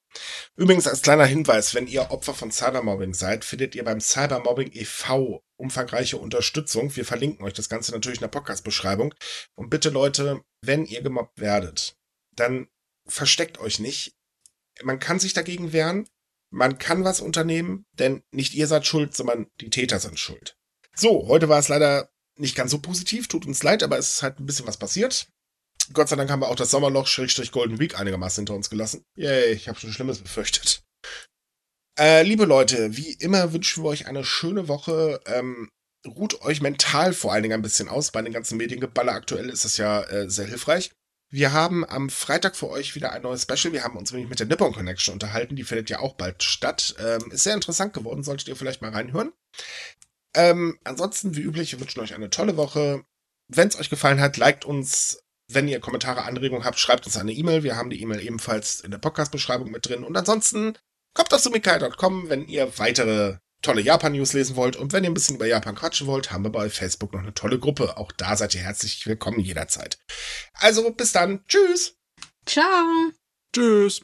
Übrigens als kleiner Hinweis, wenn ihr Opfer von Cybermobbing seid, findet ihr beim Cybermobbing e.V. umfangreiche Unterstützung. Wir verlinken euch das Ganze natürlich in der Podcast-Beschreibung. Und bitte Leute, wenn ihr gemobbt werdet, dann versteckt euch nicht. Man kann sich dagegen wehren, man kann was unternehmen, denn nicht ihr seid schuld, sondern die Täter sind schuld. So, heute war es leider nicht ganz so positiv, tut uns leid, aber es ist halt ein bisschen was passiert. Gott sei Dank haben wir auch das Sommerloch Schrägstrich Golden Week einigermaßen hinter uns gelassen. Yay, ich habe schon Schlimmes befürchtet. Äh, liebe Leute, wie immer wünschen wir euch eine schöne Woche. Ähm, ruht euch mental vor allen Dingen ein bisschen aus. Bei den ganzen Mediengeballer aktuell ist das ja äh, sehr hilfreich. Wir haben am Freitag für euch wieder ein neues Special. Wir haben uns nämlich mit der Nippon Connection unterhalten. Die findet ja auch bald statt. Ähm, ist sehr interessant geworden, solltet ihr vielleicht mal reinhören. Ähm, ansonsten, wie üblich, wir wünschen euch eine tolle Woche. Wenn es euch gefallen hat, liked uns. Wenn ihr Kommentare, Anregungen habt, schreibt uns eine E-Mail. Wir haben die E-Mail ebenfalls in der Podcast-Beschreibung mit drin. Und ansonsten kommt auf sumikai.com, wenn ihr weitere tolle Japan-News lesen wollt. Und wenn ihr ein bisschen über Japan quatschen wollt, haben wir bei Facebook noch eine tolle Gruppe. Auch da seid ihr herzlich willkommen jederzeit. Also bis dann. Tschüss. Ciao. Tschüss.